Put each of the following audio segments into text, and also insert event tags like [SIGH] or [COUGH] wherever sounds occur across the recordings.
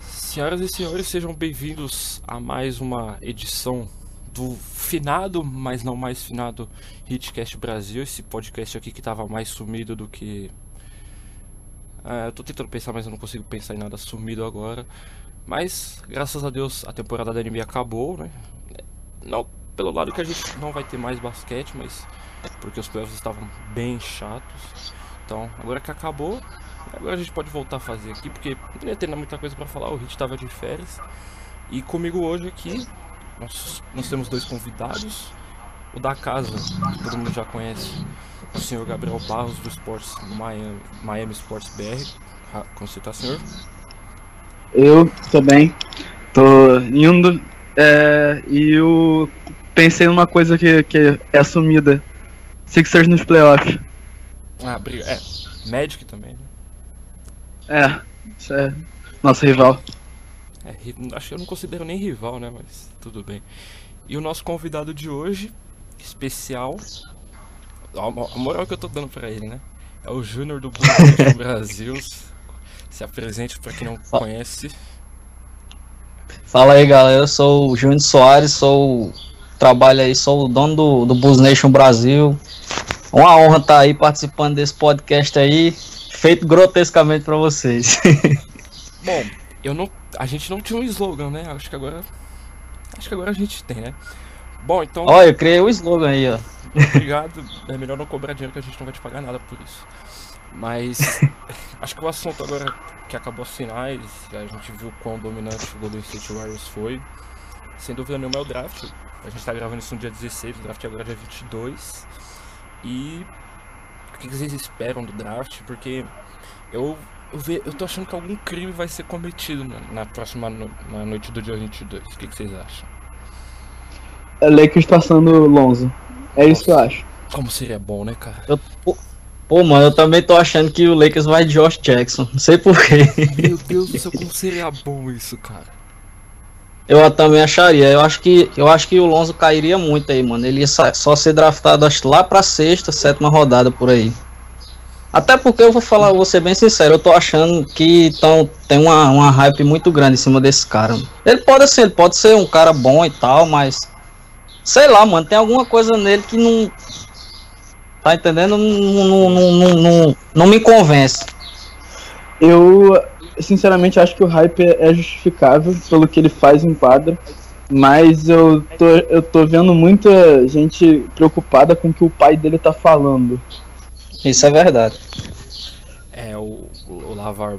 Senhoras e senhores, sejam bem-vindos a mais uma edição do finado, mas não mais finado Hitcast Brasil, esse podcast aqui que tava mais sumido do que. É, eu tô tentando pensar, mas eu não consigo pensar em nada sumido agora. Mas, graças a Deus, a temporada da NBA acabou, né? Não pelo lado que a gente não vai ter mais basquete, mas porque os playoffs estavam bem chatos. Então, agora que acabou, Agora a gente pode voltar a fazer aqui, porque não ia ter muita coisa para falar, o Hit estava de férias. E comigo hoje aqui, nós, nós temos dois convidados. O da casa, que todo mundo já conhece, o senhor Gabriel Barros, do Sports Miami, Miami Sports BR. Como você tá, senhor? Eu também. Tô indo. É, e eu pensei numa coisa que, que é assumida. Sixers nos playoffs. Ah, briga. É, Magic também, né? É, isso é nosso rival. É, acho que eu não considero nem rival, né? Mas tudo bem. E o nosso convidado de hoje, especial. A moral que eu tô dando pra ele, né? É o Júnior do [LAUGHS] Brasil. Se apresente pra quem não conhece. Fala aí, galera. Eu sou o Júnior Soares, sou. Trabalho aí, sou o dono do, do Bus Nation Brasil. Uma honra estar aí participando desse podcast aí feito grotescamente para vocês. [LAUGHS] Bom, eu não, a gente não tinha um slogan, né? Acho que agora, acho que agora a gente tem, né? Bom, então. Olha, eu criei o slogan aí, ó. Obrigado. É melhor não cobrar dinheiro que a gente não vai te pagar nada por isso. Mas [LAUGHS] acho que o assunto agora que acabou as finais, a gente viu quão dominante o Golden State Warriors foi. Sem dúvida nenhuma é o draft. A gente tá gravando isso no dia 16, o draft agora é dia 22. E que vocês esperam do draft? Porque eu, eu, ve, eu tô achando que algum crime vai ser cometido na, na próxima no, na noite do dia 22. O que, que vocês acham? É Lakers passando Lonzo. É Nossa, isso que eu acho. Como seria bom, né, cara? Eu, pô, pô, mano, eu também tô achando que o Lakers vai de Josh Jackson. Não sei porquê. Meu Deus do céu, como seria bom isso, cara? Eu também acharia. Eu acho que eu acho que o Lonzo cairia muito aí, mano. Ele ia só ser draftado acho, lá pra sexta, sétima rodada por aí. Até porque eu vou falar, vou ser bem sincero, eu tô achando que tão, tem uma, uma hype muito grande em cima desse cara. Ele pode ser, ele pode ser um cara bom e tal, mas sei lá, mano, tem alguma coisa nele que não tá entendendo? Não, não, não, não, não, não me convence. Eu sinceramente acho que o hype é justificável pelo que ele faz em quadra. Mas eu tô, eu tô vendo muita gente preocupada com o que o pai dele tá falando. Isso é verdade. É, o, o Lavar.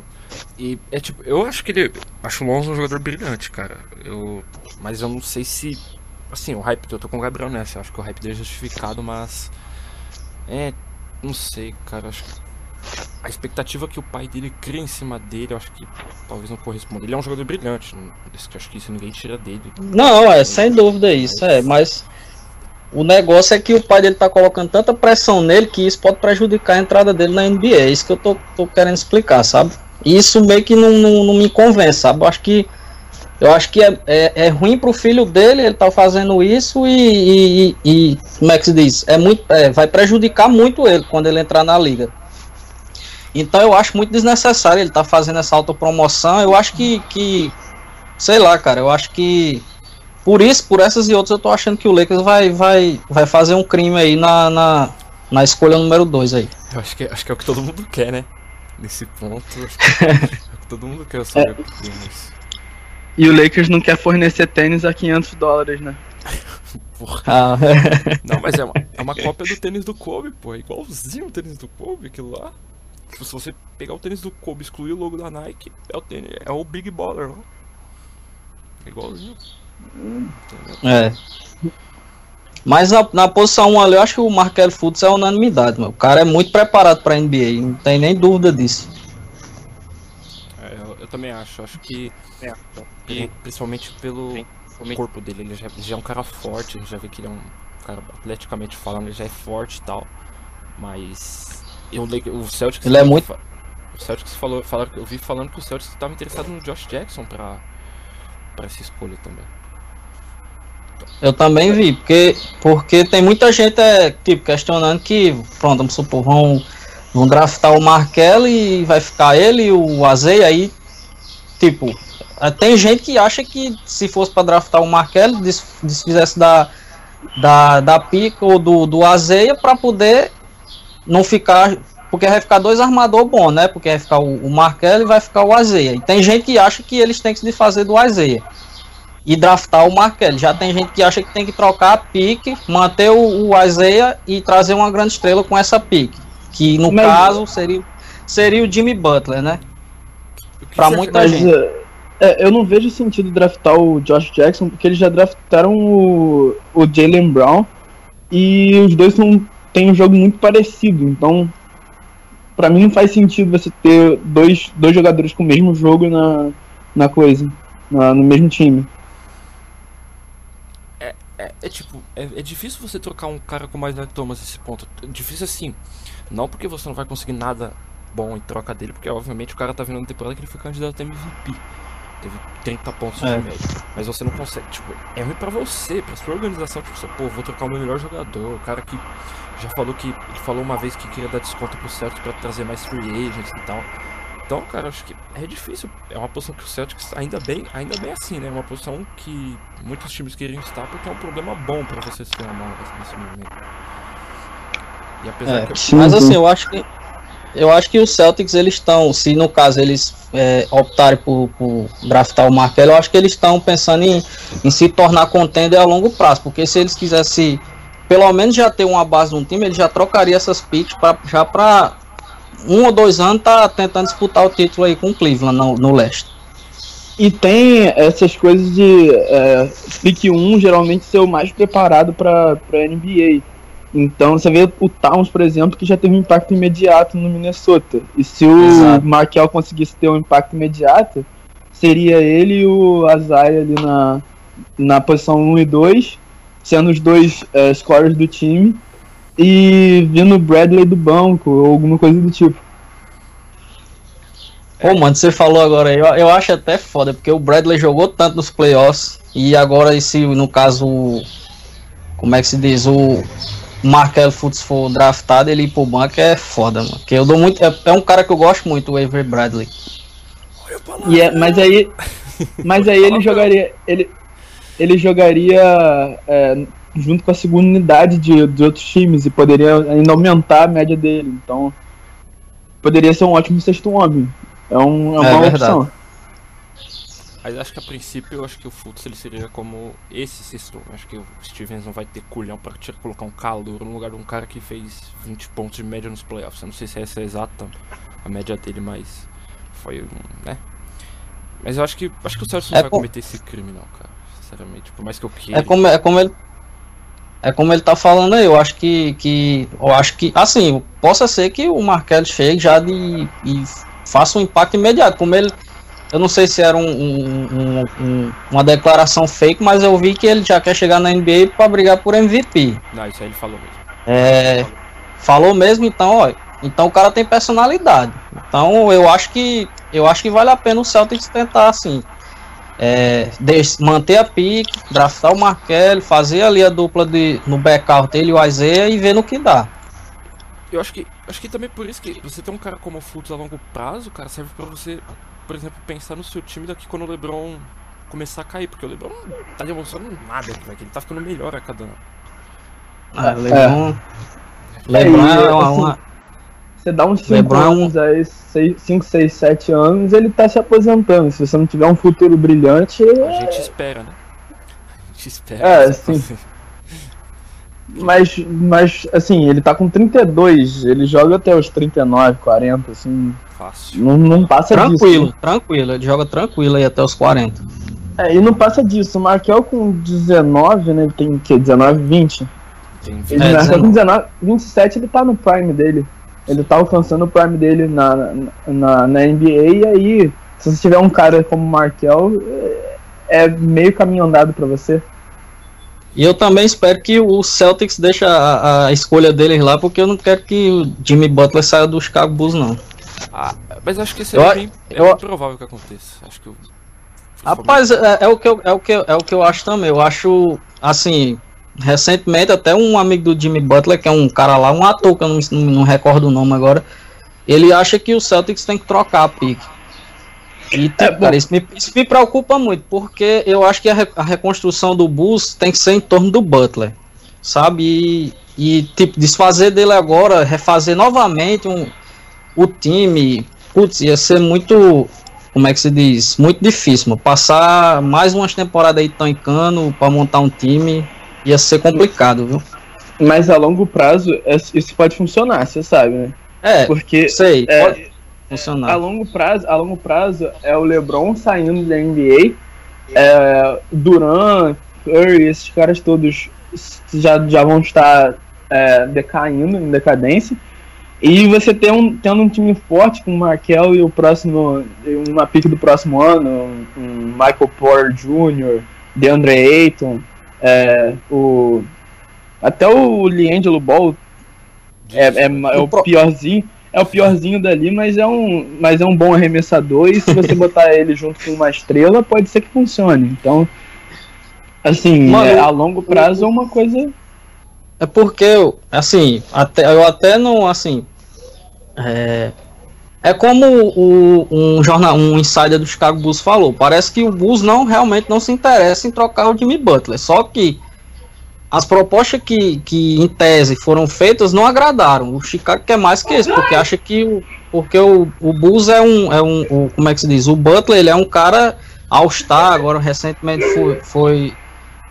E é tipo, eu acho que ele. Acho o Lonzo um jogador brilhante, cara. Eu, mas eu não sei se. Assim, o hype. Eu tô com o Gabriel nessa. Eu acho que o hype dele é justificado, mas. É. Não sei, cara. Acho que a expectativa que o pai dele cria em cima dele, eu acho que talvez não corresponda. Ele é um jogador brilhante, acho que isso ninguém tira dele. Não, é, sem dúvida isso, é, mas o negócio é que o pai dele tá colocando tanta pressão nele que isso pode prejudicar a entrada dele na NBA. É isso que eu tô, tô querendo explicar, sabe? Isso meio que não, não, não, me convence, sabe? Eu acho que eu acho que é, é, é ruim pro filho dele, ele tá fazendo isso e, e, e como é que se diz? É muito, é, vai prejudicar muito ele quando ele entrar na liga. Então eu acho muito desnecessário ele estar tá fazendo essa autopromoção. Eu acho que, que. Sei lá, cara. Eu acho que. Por isso, por essas e outras, eu tô achando que o Lakers vai, vai, vai fazer um crime aí na, na, na escolha número 2 aí. Eu acho que, acho que é o que todo mundo quer, né? Nesse ponto. Acho que [LAUGHS] é o que todo mundo quer saber é. o E o Lakers não quer fornecer tênis a 500 dólares, né? [LAUGHS] Porra. Ah. não, mas é uma, é uma cópia do tênis do Kobe, pô. É igualzinho o tênis do Kobe, aquilo lá. Tipo, se você pegar o tênis do Kobe e excluir o logo da Nike, é o tênis, é o Big Baller, ó. É igualzinho. É. Mas na, na posição 1 ali, eu acho que o Markel Fultz é unanimidade, meu. O cara é muito preparado pra NBA, não tem nem dúvida disso. É, eu, eu, também acho. Acho que. É. E, principalmente pelo Sim. corpo dele. Ele já, já, é um cara forte, a gente já vê que ele é um cara atleticamente falando, ele já é forte e tal. Mas eu, o Celtics. Ele é muito. O Celtics falou, falou, eu vi falando que o Celtics estava interessado no Josh Jackson para para essa escolha também. Eu também vi, porque, porque tem muita gente é, tipo, questionando que, pronto, vamos supor, vão, vão draftar o Markel e vai ficar ele e o Azei, aí tipo, eh, tem gente que acha que se fosse para draftar o Markel, desfizesse da, da, da pica ou do, do azeia para poder não ficar. Porque vai ficar dois armador bom, né? Porque vai ficar o, o Markel e vai ficar o Azeia. E tem gente que acha que eles têm que se desfazer do Azeia e draftar o Markel. Já tem gente que acha que tem que trocar a pique, manter o, o Azeia e trazer uma grande estrela com essa pique. Que no Mas... caso seria, seria o Jimmy Butler, né? Pra muita Mas, gente. É, eu não vejo sentido draftar o Josh Jackson, porque eles já draftaram o, o Jalen Brown e os dois são, têm um jogo muito parecido. Então, para mim não faz sentido você ter dois, dois jogadores com o mesmo jogo na, na coisa, na, no mesmo time. É, é, é tipo, é, é, difícil você trocar um cara com mais Thomas nesse ponto. É difícil assim. Não porque você não vai conseguir nada bom em troca dele, porque obviamente o cara tá vindo na temporada que ele foi candidato a MVP. Teve 30 pontos é. de média. Mas você não consegue, tipo, é ruim pra você, pra sua organização, tipo, você, pô, vou trocar o meu melhor jogador, o cara que já falou que. Ele falou uma vez que queria dar desconto pro Celtics pra trazer mais free agents e tal. Então, cara, acho que é difícil. É uma posição que o Celtics, ainda bem, ainda bem assim, né? É uma posição que muitos times queriam estar porque é um problema bom pra você se ter uma nesse momento. E apesar é, que eu... Mas assim, eu acho que eu acho que os Celtics eles estão, se no caso eles é, optarem por, por, draftar o Markel, eu acho que eles estão pensando em, em, se tornar contender a longo prazo, porque se eles quisessem pelo menos já ter uma base no time, ele já trocaria essas picks pra, já para um ou dois anos tá tentando disputar o título aí com o Cleveland no, no leste. E tem essas coisas de é, pick 1 geralmente ser o mais preparado para NBA então você vê o Towns, por exemplo, que já teve um impacto imediato no Minnesota. E se o Exato. Markel conseguisse ter um impacto imediato, seria ele e o Azai ali na, na posição 1 e 2, sendo os dois é, scorers do time, e vindo o Bradley do banco, ou alguma coisa do tipo. Pô, mano, você falou agora aí, eu, eu acho até foda, porque o Bradley jogou tanto nos playoffs, e agora esse, no caso, como é que se diz, o Markel Fultz for draftado, ele ir pro banco é foda, mano. Porque eu dou muito. É, é um cara que eu gosto muito, o Avery Bradley. E é, mas aí. Mas aí ele jogaria. Ele, ele jogaria é, junto com a segunda unidade de, de outros times e poderia ainda aumentar a média dele. Então. Poderia ser um ótimo sexto homem. É, um, é uma é opção. Mas acho que a princípio, eu acho que o Fultz ele seria como esse sexto. Acho que o Stevens não vai ter culhão para colocar um calor no lugar de um cara que fez 20 pontos de média nos playoffs. Eu não sei se essa é exata a média dele, mas foi, né? Mas eu acho que acho que o Celtics não é vai com... cometer esse crime não, cara. Sinceramente, por mais que eu queira. É como é como ele é como ele tá falando aí, eu acho que, que eu acho que assim, possa ser que o Marquelli chegue já de e faça um impacto imediato, como ele eu não sei se era um, um, um, uma declaração fake, mas eu vi que ele já quer chegar na NBA para brigar por MVP. Não, isso aí ele falou mesmo. É, falou mesmo, então, ó, então o cara tem personalidade. Então eu acho que eu acho que vale a pena o Celtics tentar assim. É, manter a pique, draftar o Markel, fazer ali a dupla de, no backup dele o Isaiah e ver no que dá. Eu acho que acho que também por isso que você tem um cara como o Fultz a longo prazo, cara, serve para você por exemplo, pensar no seu time daqui quando o LeBron começar a cair, porque o LeBron não tá demonstrando nada né? Ele tá ficando melhor a cada ano. Ah, LeBron. É. LeBron é, uma, assim, uma... Você dá uns 5 é anos aí, 5, 6, 7 anos, ele tá se aposentando. Se você não tiver um futuro brilhante. A gente espera, né? A gente espera. É, sim. [LAUGHS] Mas, mas, assim, ele tá com 32, ele joga até os 39, 40, assim. Fácil. Não, não passa tranquilo, disso. Tranquilo, tranquilo, ele joga tranquilo aí até os 40. É, e não passa disso. O Markel com 19, né? Ele tem o quê? 19, 20? Tem 20. Ele é, 19. com 19, 27 ele tá no prime dele. Ele tá alcançando o prime dele na, na, na NBA e aí, se você tiver um cara como o Markel, é, é meio caminho andado para você. E eu também espero que o Celtics deixe a, a, escolha deles lá, porque eu não quero que o Jimmy Butler saia dos Chicago Bulls, não. Ah, mas acho que isso é, bem, é eu, provável que aconteça. Acho que eu, Rapaz, é, é, o que eu, é, o que, é o que eu acho também. Eu acho, assim, recentemente até um amigo do Jimmy Butler, que é um cara lá, um ator, que eu não, não, não recordo o nome agora, ele acha que o Celtics tem que trocar a pique. E, tipo, é, cara, isso me, isso me, preocupa muito, porque eu acho que a, re, a, reconstrução do Bulls tem que ser em torno do Butler, sabe? E, e tipo, desfazer dele agora, refazer novamente um, o time, putz, ia ser muito, como é que se diz? Muito difícil, mano. Passar mais umas temporadas aí tancando para montar um time ia ser complicado, viu? Mas a longo prazo, é, isso pode funcionar, você sabe, né? É, porque sei, é, pode funcionar. A longo prazo, a longo prazo é o LeBron saindo da NBA, é, Durant, Curry, esses caras todos já, já vão estar é, decaindo, em decadência. E você tem um, tendo um time forte com o Markel e o próximo, uma pique do próximo ano, um Michael Porter Jr., DeAndre Ayton, é, o, até o Liangelo Ball é, é, é, o piorzinho. É o piorzinho dali, mas é um, mas é um bom arremessador e se você [LAUGHS] botar ele junto com uma estrela, pode ser que funcione. Então, assim, Mano, é, a longo prazo é uma coisa é porque, assim, até, eu até não, assim, é, é como o, um jornal, um insider do Chicago Bulls falou, parece que o Bulls não realmente não se interessa em trocar o Jimmy Butler, só que as propostas que, que em tese foram feitas não agradaram. O Chicago quer mais que isso, porque acha que o, porque o, o Bulls é um, é um, o, como é que se diz? O Butler ele é um cara All-Star, agora recentemente foi, foi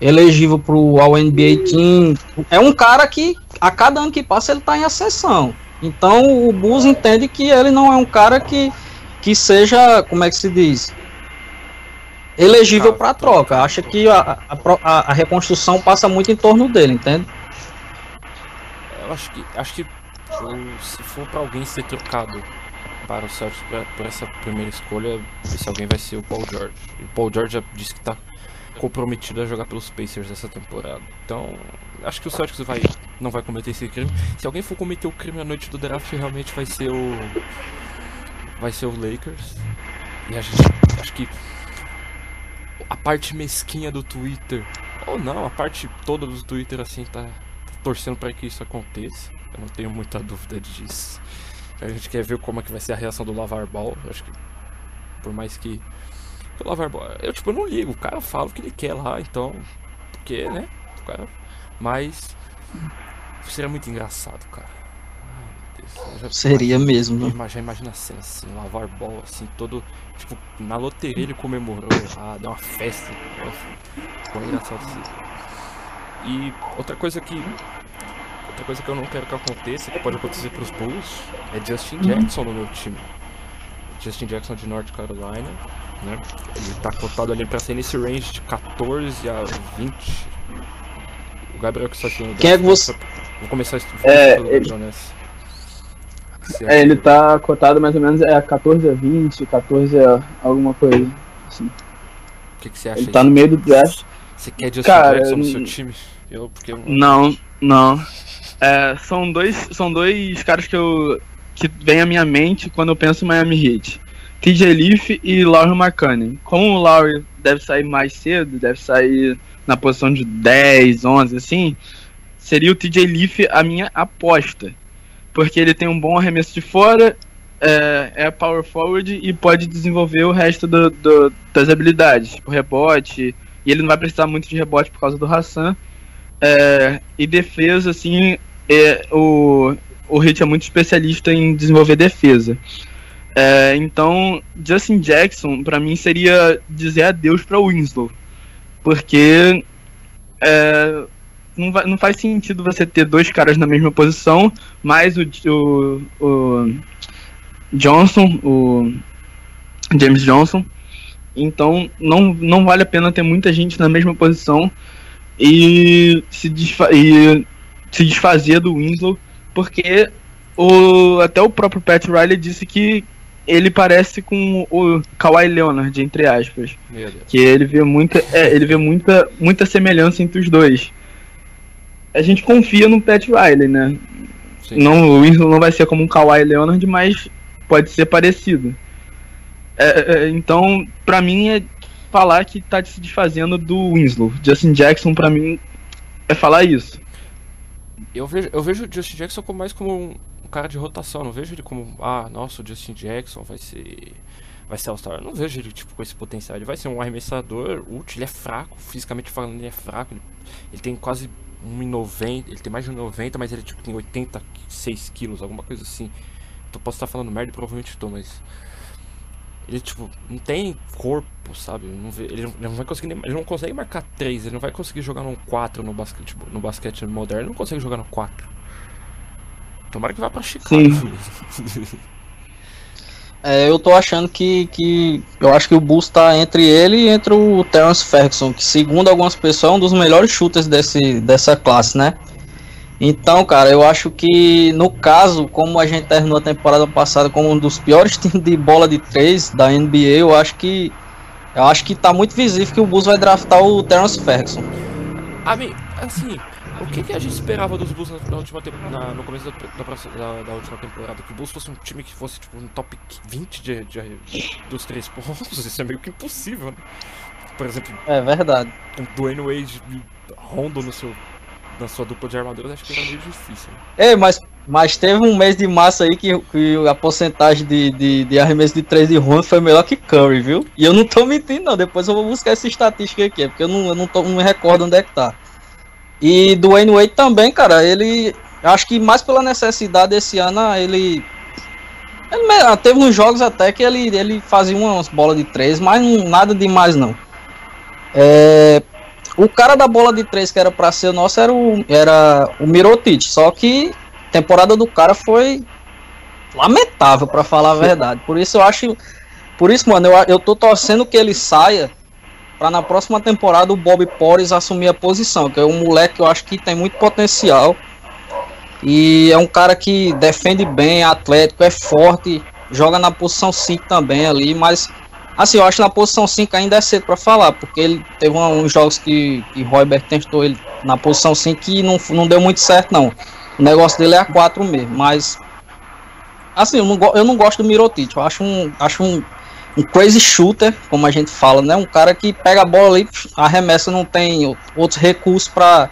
elegível para o NBA Team. É um cara que a cada ano que passa ele está em ascensão. Então o Bulls entende que ele não é um cara que, que seja, como é que se diz? Elegível ah, para troca. Acha que a, a, a, reconstrução passa muito em torno dele, entende? Eu acho que, acho que se for para alguém ser trocado para o Celtics por essa primeira escolha, esse alguém vai ser o Paul George. O Paul George já disse que está comprometido a jogar pelos Pacers essa temporada. Então, acho que o Celtics vai, não vai cometer esse crime. Se alguém for cometer o crime à noite do draft, realmente vai ser o. Vai ser o Lakers. E a gente. Acho que. A parte mesquinha do Twitter. Ou não, a parte toda do Twitter assim tá, tá torcendo para que isso aconteça. Eu não tenho muita dúvida disso. A gente quer ver como é que vai ser a reação do Lavar Ball. Acho que por mais que o Lavar Ball, eu tipo, eu não ligo, o cara fala o que ele quer lá, então, porque, né? O cara, mas seria muito engraçado, cara. Ai, seria imagina, mesmo, né? Já imagina a cena assim, lavar bola assim, todo, tipo, na loteria ele comemorou, ah, deu uma festa. Foi engraçado assim. E outra coisa que outra coisa que eu não quero que aconteça, que pode acontecer pros Bulls, é Justin Jackson no meu time. Justin Jackson de North Carolina né? Ele tá cotado ali pra ser nesse range de 14 a 20. Gabriel que está assistindo. Quem é que você. Vou começar a estudar é, ele... É, ele tá cotado mais ou menos é 14 a 20, 14 a alguma coisa. Assim. O que, que você acha? Ele tá no meio do draft. Você quer Justin Cara, Jackson no seu time? Eu, porque eu... Não, não. É, são dois, são dois caras que eu que vem à minha mente quando eu penso em Miami Heat. TJ Leaf e Laurie Marcani. Como o Laurie deve sair mais cedo, deve sair na posição de 10, 11, assim, seria o TJ Leaf a minha aposta. Porque ele tem um bom arremesso de fora, é, é power forward e pode desenvolver o resto do, do, das habilidades, tipo rebote, e ele não vai precisar muito de rebote por causa do Hassan. É, e defesa, assim, é, o, o Hit é muito especialista em desenvolver defesa. É, então, Justin Jackson, para mim, seria dizer adeus para Winslow. Porque é, não, vai, não, faz sentido você ter dois caras na mesma posição, mais o, o, o Johnson, o James Johnson. Então, não, não vale a pena ter muita gente na mesma posição e se, desfa e se desfazer do Winslow, porque o, até o próprio Pat Riley disse que ele parece com o Kawhi Leonard, entre aspas. Que ele vê muita, é, ele vê muita, muita semelhança entre os dois. A gente confia no Pat Riley, né? Sim. Não, o Winslow não vai ser como um Kawhi Leonard, mas pode ser parecido. É, é, então, pra mim é falar que tá se desfazendo do Winslow. Justin Jackson, pra mim, é falar isso. Eu vejo, eu vejo o Justin Jackson como mais como um, cara de rotação. Não vejo ele como, ah, nossa, o Justin Jackson vai ser vai ser All-Star. Não vejo ele tipo, com esse potencial. Ele vai ser um arremessador útil, ele é fraco, fisicamente falando, ele é fraco. Ele, ele tem quase 1,90, ele tem mais de 1,90, mas ele tipo, tem 86 quilos, alguma coisa assim. Eu posso estar falando merda, provavelmente estou, mas. Ele, tipo, não tem corpo, sabe? Não vê, ele, não, ele, não vai conseguir ele não consegue marcar 3, ele não vai conseguir jogar no 4 no basquete, no basquete moderno, ele não consegue jogar no 4. Tomara que vá pra Chicago. Sim. [LAUGHS] É, eu tô achando que, que. Eu acho que o Bulls tá entre ele e entre o Terence Ferguson, que segundo algumas pessoas é um dos melhores shooters desse, dessa classe, né? Então, cara, eu acho que no caso, como a gente terminou a temporada passada como um dos piores [LAUGHS] times de bola de três da NBA, eu acho que. Eu acho que tá muito visível que o Bulls vai draftar o Terence Ferguson. A mim, assim, o que, que, a gente esperava dos Bulls na, última na, no começo da, da, da, última temporada? Que o Bulls fosse um time que fosse tipo um top 20 de, de, dos três pontos? Isso é meio que impossível, né? Por exemplo, é verdade. Um Dwayne Wade Rondo no seu, na sua dupla de armaduras, acho que era meio difícil. Né? É, mas, mas teve um mês de massa aí que, que a porcentagem de, de, de arremesso de 3 de Rondo foi melhor que Curry, viu? E eu não tô mentindo, não. Depois eu vou buscar essa estatística aqui, porque eu não, eu não, tô, não me recordo onde é que tá. E do Wayne Wade também, cara, ele. Acho que mais pela necessidade desse ano, ele. Ele ah, teve uns jogos até que ele, ele fazia umas bolas de três, mas nada demais não. É, o cara da bola de três que era para ser nosso era o, era o Mirotic, só que a temporada do cara foi lamentável para falar a verdade. Por isso eu acho, por isso, mano, eu, eu tô torcendo que ele saia para na próxima temporada o Bob Porres assumir a posição, que é um moleque que eu acho que tem muito potencial. E é um cara que defende bem, é atlético, é forte, joga na posição 5 também ali, mas assim, eu acho que na posição 5 ainda é cedo para falar, porque ele teve uns jogos que, que Roybert tentou ele na posição 5 e não, não deu muito certo não. O negócio dele é a 4 mesmo, mas assim, eu não, eu não gosto do Mirotic, eu acho um, acho um um crazy shooter, como a gente fala, né? Um cara que pega a bola e arremessa, não tem outros recursos para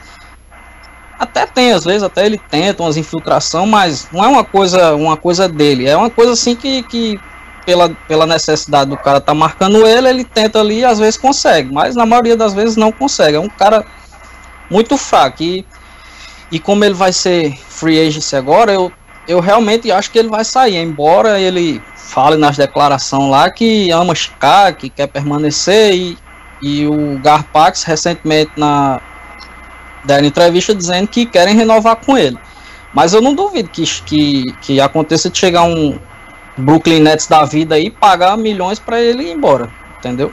até tem às vezes, até ele tenta umas infiltração, mas não é uma coisa, uma coisa dele, é uma coisa assim que, que pela, pela necessidade do cara tá marcando ele, ele tenta ali e às vezes consegue, mas na maioria das vezes não consegue. É um cara muito fraco e, e como ele vai ser free agent agora, eu, eu realmente acho que ele vai sair, embora ele fala nas declarações lá que ama Chicago, que quer permanecer e, e o Garpax recentemente na deram entrevista dizendo que querem renovar com ele. Mas eu não duvido que, que, que aconteça de chegar um Brooklyn Nets da vida e pagar milhões para ele ir embora, entendeu?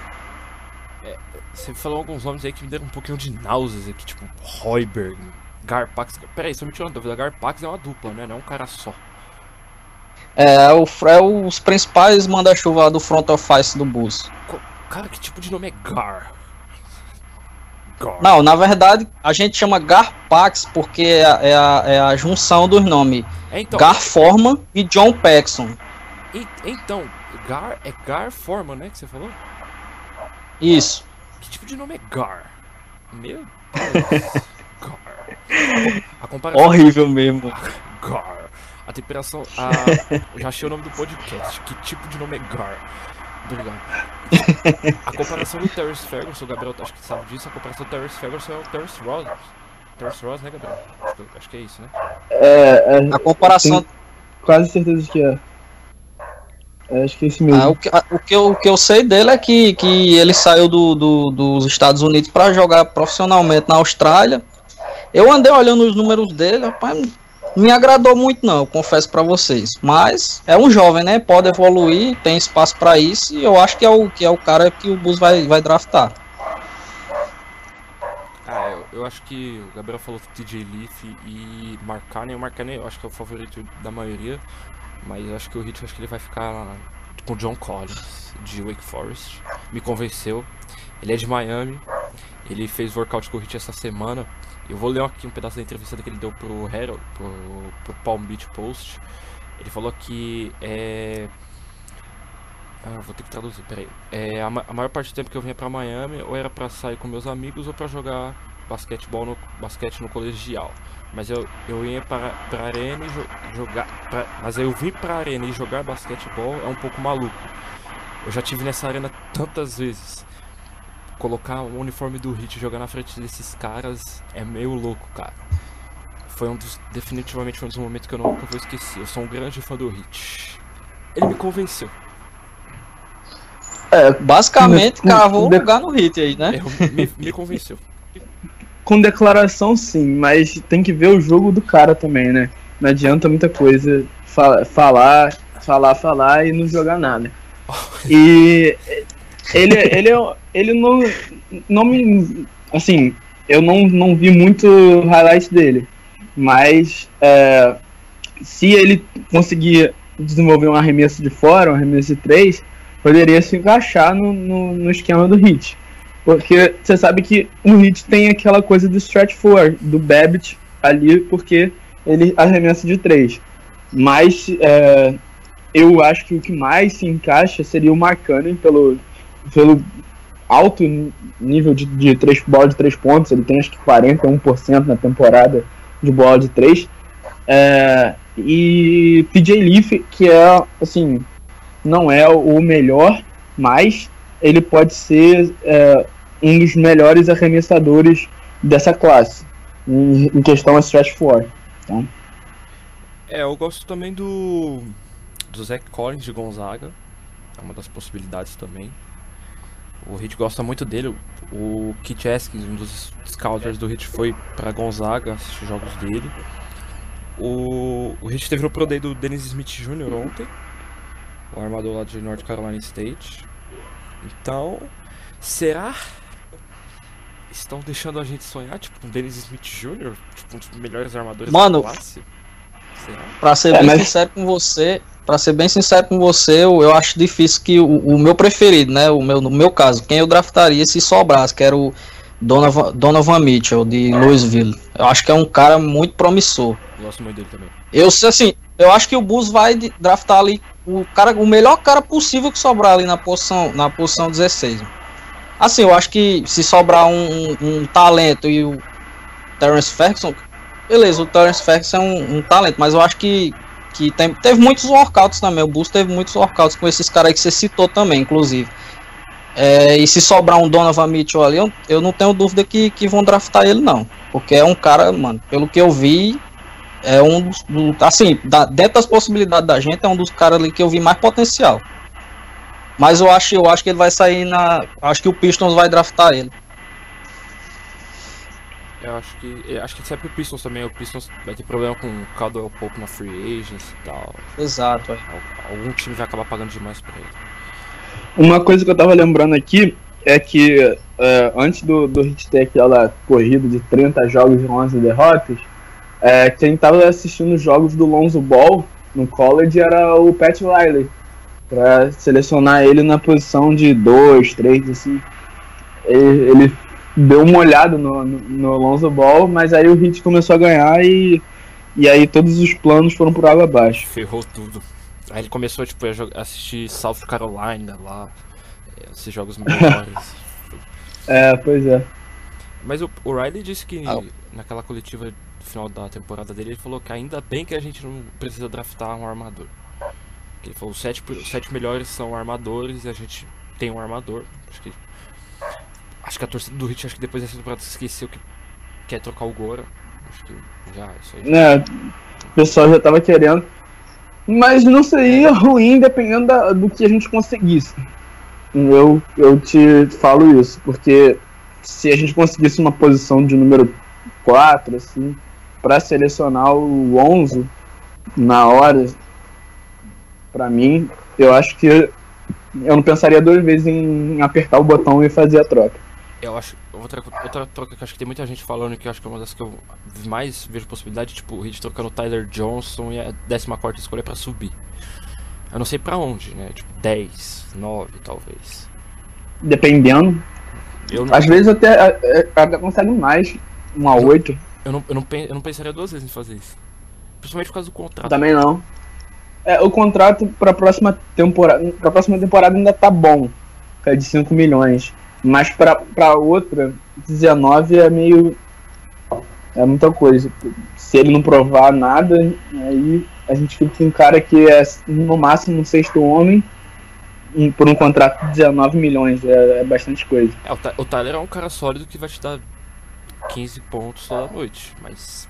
É, você falou alguns nomes aí que me deram um pouquinho de náuseas aqui, tipo Royberg, Garpax. Peraí, só me tirou uma dúvida, Garpax é uma dupla, né? Não é um cara só. É, é, o, é os principais manda-chuva do front office do Bulls. Cara, que tipo de nome é Gar? Gar? Não, na verdade, a gente chama Garpax porque é a, é a, é a junção dos nomes é, então, Gar Forman e John Paxson. E, então, Gar é Gar Forman, né, que você falou? Isso. Que tipo de nome é Gar? Meu Deus. [LAUGHS] A comparação... Horrível mesmo. Gar. A temperação. A... [LAUGHS] Já achei o nome do podcast. Que tipo de nome é Gar? Obrigado. A comparação do Terrence Ferguson, o Gabriel acho que sabe disso, a comparação do Terrence Ferguson é o Terrence Ross. Terrence Ross, né, Gabriel? Acho que, acho que é isso, né? É, é, a comparação. Quase certeza de que é. é. acho que é esse mesmo. Ah, o, que, a, o, que eu, o que eu sei dele é que, que ele saiu do, do dos Estados Unidos para jogar profissionalmente na Austrália. Eu andei olhando os números dele, rapaz, me agradou muito não, confesso para vocês. Mas é um jovem, né? Pode evoluir, tem espaço para isso e eu acho que é o que é o cara que o Bus vai vai draftar. Ah, eu, eu acho que o Gabriel falou TJ Leaf e Mark Carney. O Mark Carney eu acho que é o favorito da maioria, mas eu acho que o Hit acho que ele vai ficar com o John Collins de Wake Forest. Me convenceu. Ele é de Miami. Ele fez workout com o Hit essa semana. Eu vou ler aqui um pedaço da entrevista que ele deu pro Herald, pro, pro Palm Beach Post. Ele falou que é. Ah, vou ter que traduzir, peraí. É, a, a maior parte do tempo que eu vinha pra Miami, ou era pra sair com meus amigos ou pra jogar basquetebol no, basquete no colegial. Mas eu, eu ia para, pra arena e jo, jogar. Pra, mas eu vim pra arena e jogar basquetebol é um pouco maluco. Eu já tive nessa arena tantas vezes. Colocar o uniforme do Hit e jogar na frente desses caras é meio louco, cara. Foi um dos. Definitivamente foi um dos momentos que eu nunca vou esquecer. Eu sou um grande fã do Hit. Ele me convenceu. É, basicamente cavou o lugar no hit aí, né? É, me, me convenceu. Com declaração sim, mas tem que ver o jogo do cara também, né? Não adianta muita coisa falar, falar, falar, falar e não jogar nada. [LAUGHS] E ele, ele, ele não, não me. Assim, eu não, não vi muito highlight dele. Mas é, se ele conseguir desenvolver um arremesso de fora, um arremesso de três, poderia se encaixar no, no, no esquema do Hit. Porque você sabe que o Hit tem aquela coisa do stretch four, do Babbitt ali, porque ele arremessa de três. Mas é, eu acho que o que mais se encaixa seria o Markkanen pelo, pelo alto nível de, de três, bola de três pontos. Ele tem acho que 41% na temporada de bola de três. É, e PJ Leaf, que é assim, não é o melhor, mas ele pode ser é, um dos melhores arremessadores dessa classe, em, em questão a stretch four. Então. É, eu gosto também do, do Zach Collins de Gonzaga, é uma das possibilidades também. O Hit gosta muito dele. O Kit Eskins, um dos scouters do Hit, foi para Gonzaga assistir jogos dele. O, o Hit teve no Pro Day do Dennis Smith Jr. ontem o armador lá de North Carolina State. Então, será? Estão deixando a gente sonhar, tipo, com Dennis Smith Jr., tipo, um dos melhores armadores Mano, da classe? Será? Pra ser é, bem mas... sincero com você, para ser bem sincero com você, eu, eu acho difícil que o, o, meu preferido, né, o meu, no meu caso, quem eu draftaria se sobrasse, que era o Donovan, Donovan Mitchell, de Louisville. Eu acho que é um cara muito promissor. Gosto muito dele também. Eu, assim, eu acho que o Bulls vai draftar ali o cara, o melhor cara possível que sobrar ali na posição, na posição 16. Assim, eu acho que se sobrar um, um, um talento e o Terence Ferguson, beleza, o Terence Ferguson é um, um, talento, mas eu acho que, que tem, teve muitos workouts também. O Bulls teve muitos workouts com esses caras que você citou também, inclusive. É, e se sobrar um Donovan Mitchell ali, eu, eu não tenho dúvida que, que vão draftar ele, não. Porque é um cara, mano, pelo que eu vi, é um dos. Do, assim, da, dentro das possibilidades da gente, é um dos caras ali que eu vi mais potencial. Mas eu acho, eu acho que ele vai sair na. Acho que o Pistons vai draftar ele. Eu acho que. Acho que sempre o Pistons também. O Pistons vai ter problema com o Caldwell Pope na free agents e tal. Exato. É. Algum time vai acabar pagando demais pra ele. Uma coisa que eu tava lembrando aqui é que uh, antes do, do Hit ter aquela corrida de 30 jogos e 11 derrotas, é, quem estava assistindo os jogos do Lonzo Ball no college era o Pat Riley, para selecionar ele na posição de 2, 3, assim. Ele, ele, deu uma olhada no, no, no Lonzo Ball, mas aí o Heat começou a ganhar e, e aí todos os planos foram por água abaixo. Ferrou tudo. Aí ele começou tipo, a assistir South Carolina lá, esses jogos melhores. [LAUGHS] é, pois é. Mas o, o Riley disse que ah. naquela coletiva final da temporada dele, ele falou que ainda bem que a gente não precisa draftar um armador. Ele falou os sete, os sete melhores são armadores e a gente tem um armador. Acho que. Acho que a torcida do Hit, acho que depois dessa temporada esqueceu que quer trocar o Gora. Acho que já, isso aí. É, o pessoal já tava querendo. Mas não seria ruim dependendo da, do que a gente conseguisse. Eu, eu te falo isso, porque se a gente conseguisse uma posição de número 4, assim, para selecionar o 11 na hora, para mim, eu acho que eu não pensaria duas vezes em apertar o botão e fazer a troca. Eu acho. Outra, outra troca que acho que tem muita gente falando que acho que é uma das que eu mais vejo possibilidade, tipo, o Heat trocando o Tyler Johnson e a 14 escolha para subir. Eu não sei para onde, né? Tipo, 10, 9 talvez. Dependendo. Não... Às vezes até, até consegue mais, uma 8. Eu não, eu, não, eu não pensaria duas vezes em fazer isso. Principalmente por causa do contrato. Também não. É, o contrato pra próxima temporada. Pra próxima temporada ainda tá bom. É de 5 milhões. Mas pra, pra outra, 19 é meio. É muita coisa. Se ele não provar nada, aí a gente fica com um cara que é no máximo um sexto homem por um contrato de 19 milhões, é, é bastante coisa. É, o, o Tyler é um cara sólido que vai te dar 15 pontos toda noite, mas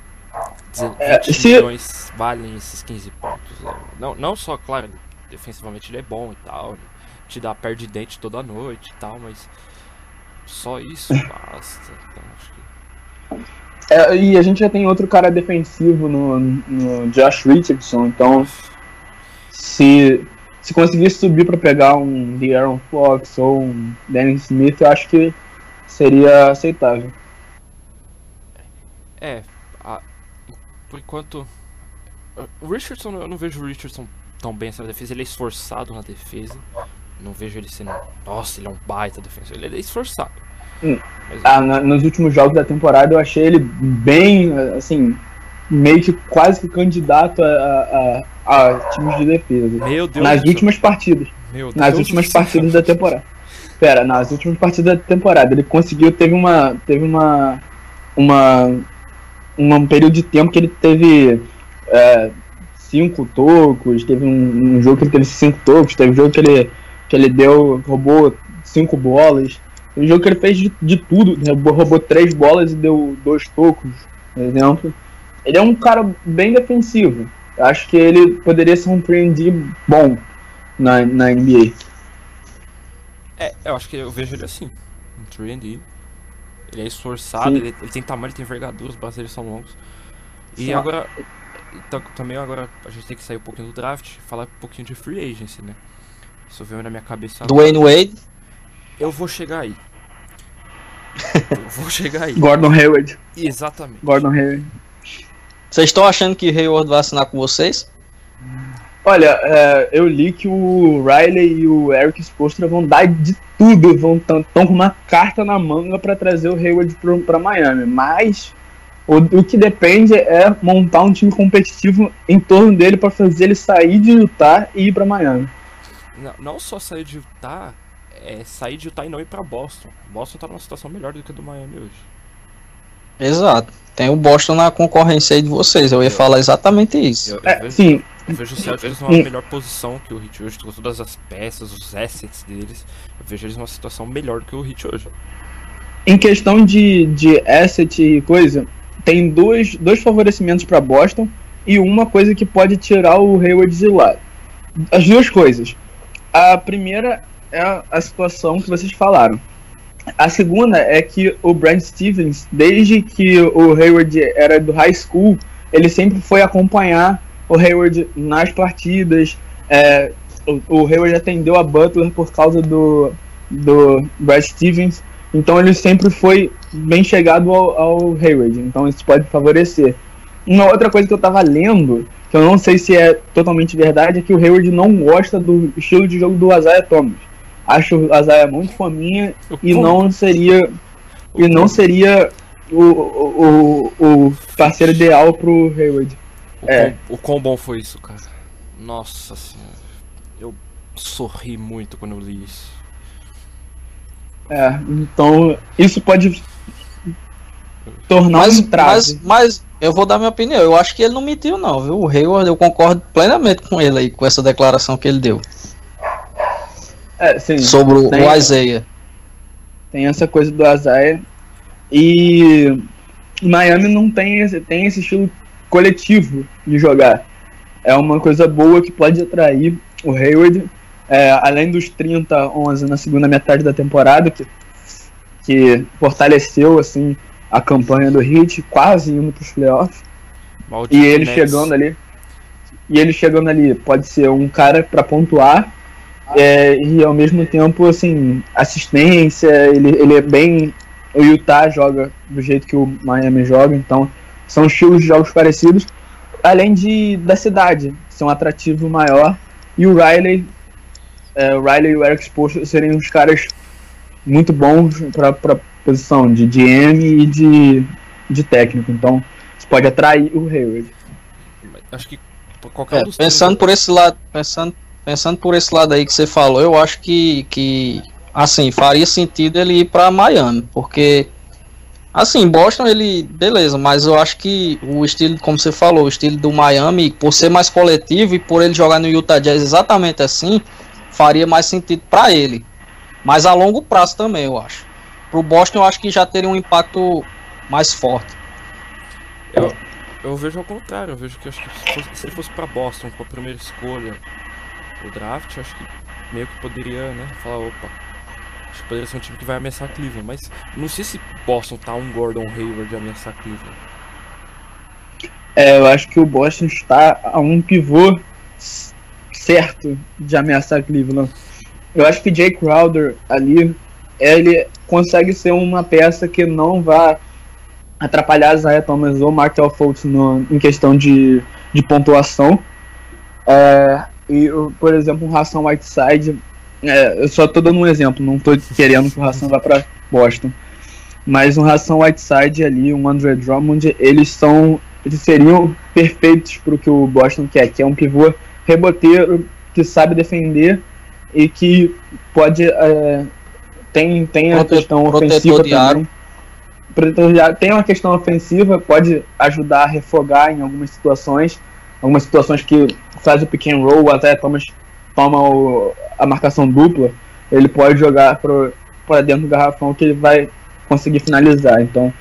20 é, se... milhões valem esses 15 pontos. Né? Não, não só, claro, defensivamente ele é bom e tal, te dá perde dente toda noite e tal, mas só isso basta. Então, que... é, e a gente já tem outro cara defensivo no, no Josh Richardson, então se, se conseguir subir para pegar um De'Aaron Fox ou um Danny Smith, eu acho que seria aceitável. É, a, por enquanto. O Richardson, eu não vejo o Richardson tão bem essa defesa. Ele é esforçado na defesa. Não vejo ele sendo. Nossa, ele é um baita defensor. Ele é esforçado. Hum. Mas, ah, na, nos últimos jogos da temporada eu achei ele bem, assim, meio que quase que candidato a, a, a times de defesa. Meu Deus nas últimas partidas. Meu nas Deus últimas partidas da temporada. Pera, nas últimas partidas da temporada ele conseguiu, teve uma, teve uma, uma, um período de tempo que ele teve é, cinco tocos, teve um, um, jogo que ele teve cinco tocos, teve um jogo que ele, que ele deu, roubou cinco bolas. Um jogo que ele fez de, de tudo, roubou, roubou três bolas e deu dois tocos, por exemplo. Ele é um cara bem defensivo. Eu acho que ele poderia ser um 3D bom na, na NBA. É, eu acho que eu vejo ele assim. Um 3D. Ele é esforçado, ele, ele, tem tamanho, ele tem envergadura, os braços dele são longos. E Sim. agora. Então, também agora a gente tem que sair um pouquinho do draft falar um pouquinho de free agency, né? Isso veio na minha cabeça. Dwayne Wade? Eu vou chegar aí. [LAUGHS] eu vou chegar aí. Gordon Hayward. Exatamente. Gordon Hayward. Vocês estão achando que Hayward vai assinar com vocês? Olha, é, eu li que o Riley e o Eric Spoelstra vão dar de tudo, vão estão com uma carta na manga para trazer o Hayward para Miami, mas o, o, que depende é montar um time competitivo em torno dele para fazer ele sair de Utah e ir para Miami. Não, não, só sair de Utah, é sair de Utah e não ir para Boston. Boston tá numa situação melhor do que a do Miami hoje. Exato. Tem o Boston na concorrência aí de vocês. Eu ia falar exatamente isso. Eu, eu é, vejo, sim. Eu vejo o Celtics numa melhor posição que o Heat hoje, com todas as peças, os assets deles. Eu vejo eles numa situação melhor do que o Heat hoje. Em questão de, de asset e coisa, tem dois, dois favorecimentos para Boston e uma coisa que pode tirar o Hayward de lá. As duas coisas. A primeira é a situação que vocês falaram. A segunda é que o Brad Stevens, desde que o Hayward era do high school, ele sempre foi acompanhar o Hayward nas partidas. É, o, o, Hayward atendeu a Butler por causa do, do Brad Stevens. Então ele sempre foi bem chegado ao, ao Hayward. Então isso pode favorecer. Uma outra coisa que eu estava lendo, que eu não sei se é totalmente verdade, é que o Hayward não gosta do estilo de jogo do Isaiah Thomas acho o Azaia muito fominha e não seria e não seria o, o, o parceiro ideal pro Hayward. O, é. quão, o quão bom foi isso, cara. Nossa senhora. Eu sorri muito quando eu li isso. É, então isso pode tornar mas, um trave. Mas, mas eu vou dar minha opinião. Eu acho que ele não mentiu, não, viu? O Hayward, eu concordo plenamente com ele aí, com essa declaração que ele deu. É, sim, sobre tem, o Isaiah. Tem essa coisa do Isaiah. E Miami não tem esse, tem esse estilo coletivo de jogar. É uma coisa boa que pode atrair o Hayward. É, além dos 30-11 na segunda metade da temporada, que, que fortaleceu assim a campanha do Heat, quase indo para os playoffs. Maldito e ele Nets. chegando ali. E ele chegando ali pode ser um cara para pontuar é, e ao mesmo tempo, assim, assistência, ele, ele é bem. O Utah joga do jeito que o Miami joga, então são estilos de jogos parecidos, além de da cidade, ser um atrativo maior. E o Riley, é, o Riley e o Eric Spoelstra seriam uns caras muito bons para posição de GM e de, de técnico, então isso pode atrair o Hayward. Acho que qualquer é, pensando por esse lado, pensando pensando por esse lado aí que você falou, eu acho que, que assim, faria sentido ele ir para Miami, porque assim, Boston ele, beleza, mas eu acho que o estilo, como você falou, o estilo do Miami, por ser mais coletivo e por ele jogar no Utah Jazz exatamente assim, faria mais sentido para ele. Mas a longo prazo também, eu acho. Pro Boston, eu acho que já teria um impacto mais forte. Eu, eu vejo ao contrário, eu vejo que, acho que se, fosse, se ele fosse para Boston com a primeira escolha, o draft, acho que meio que poderia, né, falar, opa, acho que poderia ser um time que vai ameaçar Cleveland, mas não sei se Boston tá um Gordon Hayward de ameaçar Cleveland. É, eu acho que o Boston está a um pivô certo de ameaçar Cleveland. Eu acho que Jay Crowder ali, ele consegue ser uma peça que não vai atrapalhar Zaya Thomas ou Markel Fultz no, em questão de, de pontuação. É, e, por exemplo, um Ração Whiteside, é, eu só estou dando um exemplo, não estou querendo que o Ração vá para Boston. Mas um Ração Whiteside ali, um Andre Drummond, eles são eles seriam perfeitos para o que o Boston quer, que é um pivô reboteiro que sabe defender e que pode é, tem tem a questão ofensiva também. Protetor tem uma questão ofensiva, pode ajudar a refogar em algumas situações, algumas situações que faz o pick and roll, até Thomas toma o, a marcação dupla, ele pode jogar para dentro do garrafão que ele vai conseguir finalizar. Então,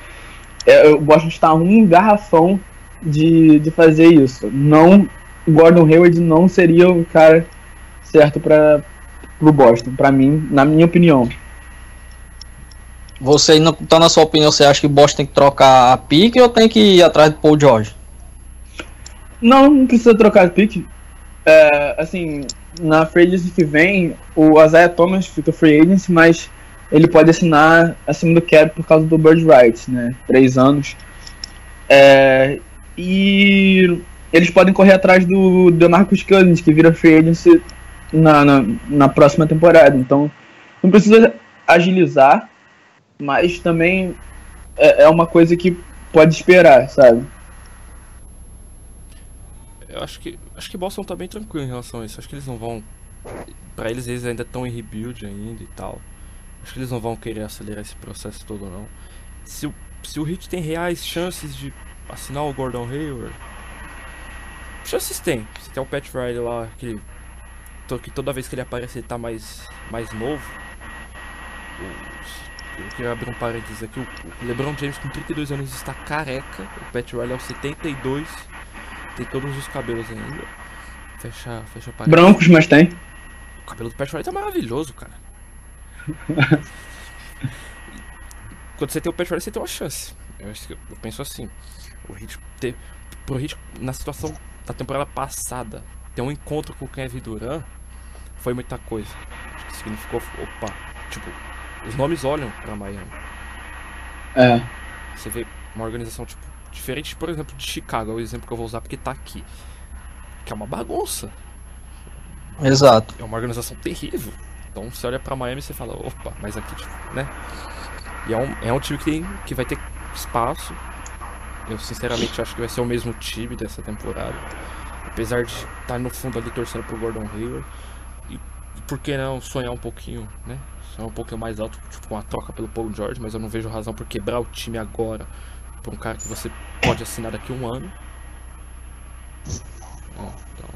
é, o Boston está um garrafão de, de fazer isso. Não, Gordon Hayward não seria o cara certo para o Boston, para mim, na minha opinião. Você, então, na sua opinião, você acha que o Boston tem que trocar a pique ou tem que ir atrás do Paul George? Não, não precisa trocar a pique. É, assim, na free agency que vem, o Isaiah Thomas fica free agency, mas ele pode assinar acima do cap por causa do Bird Rights, né? Três anos. É, e eles podem correr atrás do DeMarcus Cousins, que vira free agency na, na, na próxima temporada. Então, não precisa agilizar, mas também é, é uma coisa que pode esperar, sabe? Eu acho que acho que Boston tá bem tranquilo em relação a isso. Acho que eles não vão para eles eles ainda estão em rebuild ainda e tal. Acho que eles não vão querer acelerar esse processo todo não. Se o se o Heat tem reais chances de assinar o Gordon Hayward. Chances tem. Você tem o Pat Riley lá que, que toda vez que ele aparece ele tá mais, mais novo. Eu queria abrir um parênteses aqui. O LeBron James com 32 anos está careca. O Pat Riley aos 72 tem todos os cabelos ainda. Fecha, fecha parênteses. Brancos, mas tem. O cabelo do Pat Riley tá maravilhoso, cara. [LAUGHS] Quando você tem o Pat Riley, você tem uma chance. Eu, eu penso assim. O Hit ter, pro Hit, na situação da temporada passada, ter um encontro com o Kevin Durant foi muita coisa. Acho que significou, opa, tipo, os nomes olham pra Miami. É. Você vê uma organização, tipo, diferente, por exemplo, de Chicago, é o exemplo que eu vou usar porque tá aqui. Que é uma bagunça. Exato. É uma organização terrível. Então você olha pra Miami e você fala, opa, mas aqui, tipo, né? E é um, é um time que, tem, que vai ter espaço eu sinceramente acho que vai ser o mesmo time dessa temporada. Apesar de estar no fundo ali torcendo pro Gordon Hayward. E, e por que não sonhar um pouquinho, né? Sonhar um pouquinho mais alto, tipo com a troca pelo Paul George, mas eu não vejo razão por quebrar o time agora por um cara que você pode assinar daqui a um ano. Então,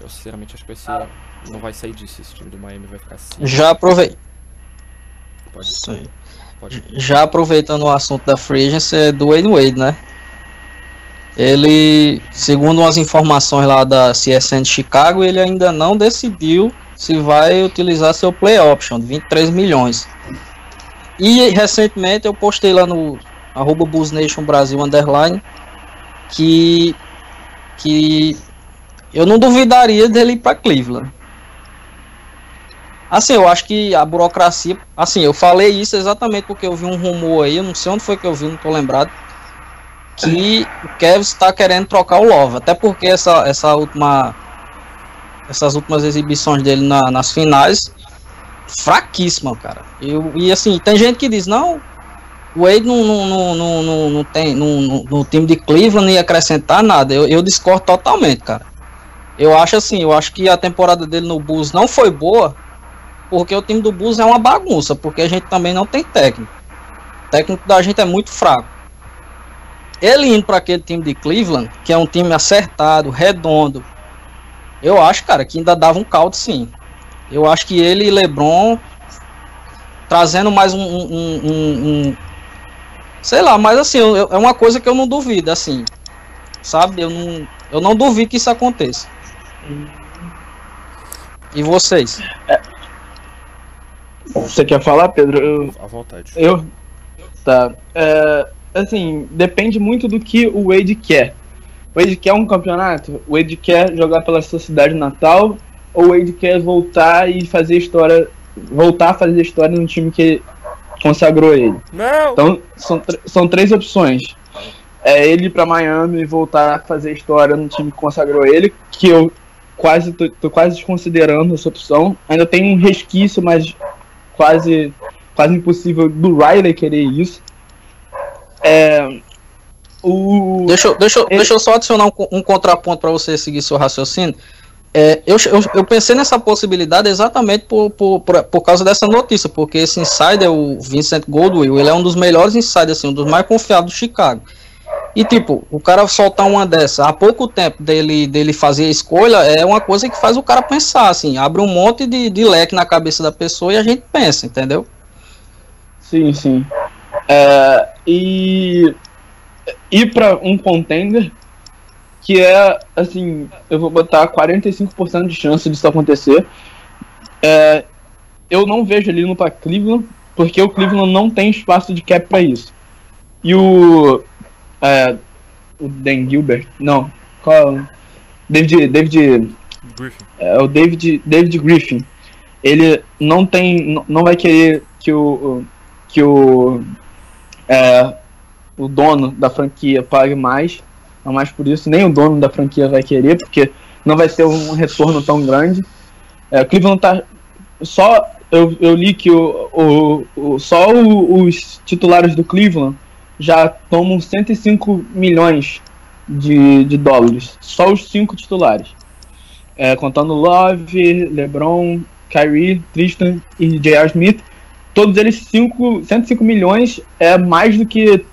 eu sinceramente acho que ser. Não vai sair disso, esse time do Miami vai ficar assim. Já aproveitei. Pode ser. Já aproveitando o assunto da free agency, é do Wayne Wade, né? Ele, segundo umas informações lá da CSN de Chicago, ele ainda não decidiu se vai utilizar seu play option de 23 milhões. E recentemente eu postei lá no arroba Brasil underline que que eu não duvidaria dele ir para Cleveland. Assim, eu acho que a burocracia. Assim, eu falei isso exatamente porque eu vi um rumor aí, não sei onde foi que eu vi, não tô lembrado. Que o Kevin está querendo trocar o Love. Até porque essa, essa última. Essas últimas exibições dele na, nas finais. Fraquíssima, cara. Eu, e assim, tem gente que diz, não, o Wade não, não, não, não, não tem no, no time de Cleveland ia acrescentar nada. Eu, eu discordo totalmente, cara. Eu acho assim, eu acho que a temporada dele no Bulls não foi boa, porque o time do Bulls é uma bagunça, porque a gente também não tem técnico. O técnico da gente é muito fraco. Ele indo para aquele time de Cleveland, que é um time acertado, redondo, eu acho, cara, que ainda dava um caldo sim. Eu acho que ele e LeBron trazendo mais um, um, um, um sei lá, mas assim, eu, é uma coisa que eu não duvido, assim, sabe? Eu não, eu não duvido que isso aconteça. E vocês? É. Você quer falar, Pedro? Eu, à vontade. Eu, tá. É, assim, depende muito do que o Wade quer. O Wade quer um campeonato? O Wade quer jogar pela sua cidade natal? Ou o Wade quer voltar e fazer história, voltar a fazer história no time que consagrou ele? Não. Então, são, são três opções. É ele para Miami e voltar a fazer história no time que consagrou ele, que eu quase tô, tô quase desconsiderando essa opção. Ainda tem um resquício, mas quase quase impossível do Riley querer isso. É, o... Deixa, eu, deixa, Ele... deixa eu só adicionar um, um contraponto para você seguir seu raciocínio. É, eu, eu, eu, pensei nessa possibilidade exatamente por, por, por, por, causa dessa notícia, porque esse insider, o Vincent Goldwill, ele é um dos melhores insiders, assim, um dos mais confiados do Chicago. E tipo, o cara soltar uma dessa há pouco tempo dele, dele fazer a escolha é uma coisa que faz o cara pensar, assim, abre um monte de, de leque na cabeça da pessoa e a gente pensa, entendeu? Sim, sim. É, e ir para um contender que é assim, eu vou botar 45% de chance disso acontecer. É, eu não vejo ele indo para Cleveland, porque o Cleveland não tem espaço de cap para isso. E o é, o Dan Gilbert, não, qual David David Griffin. É, o David David Griffin. Ele não tem não vai querer que o que o é, o dono da franquia pague mais, não mais por isso, nem o dono da franquia vai querer, porque não vai ter um retorno tão grande. É, Cleveland tá só eu, eu li que o, o, o só o, os titulares do Cleveland já tomam 105 milhões de, de dólares, só os cinco titulares. É, contando Love, LeBron, Kyrie, Tristan e J.R. Smith, todos eles cinco, 105 milhões é mais do que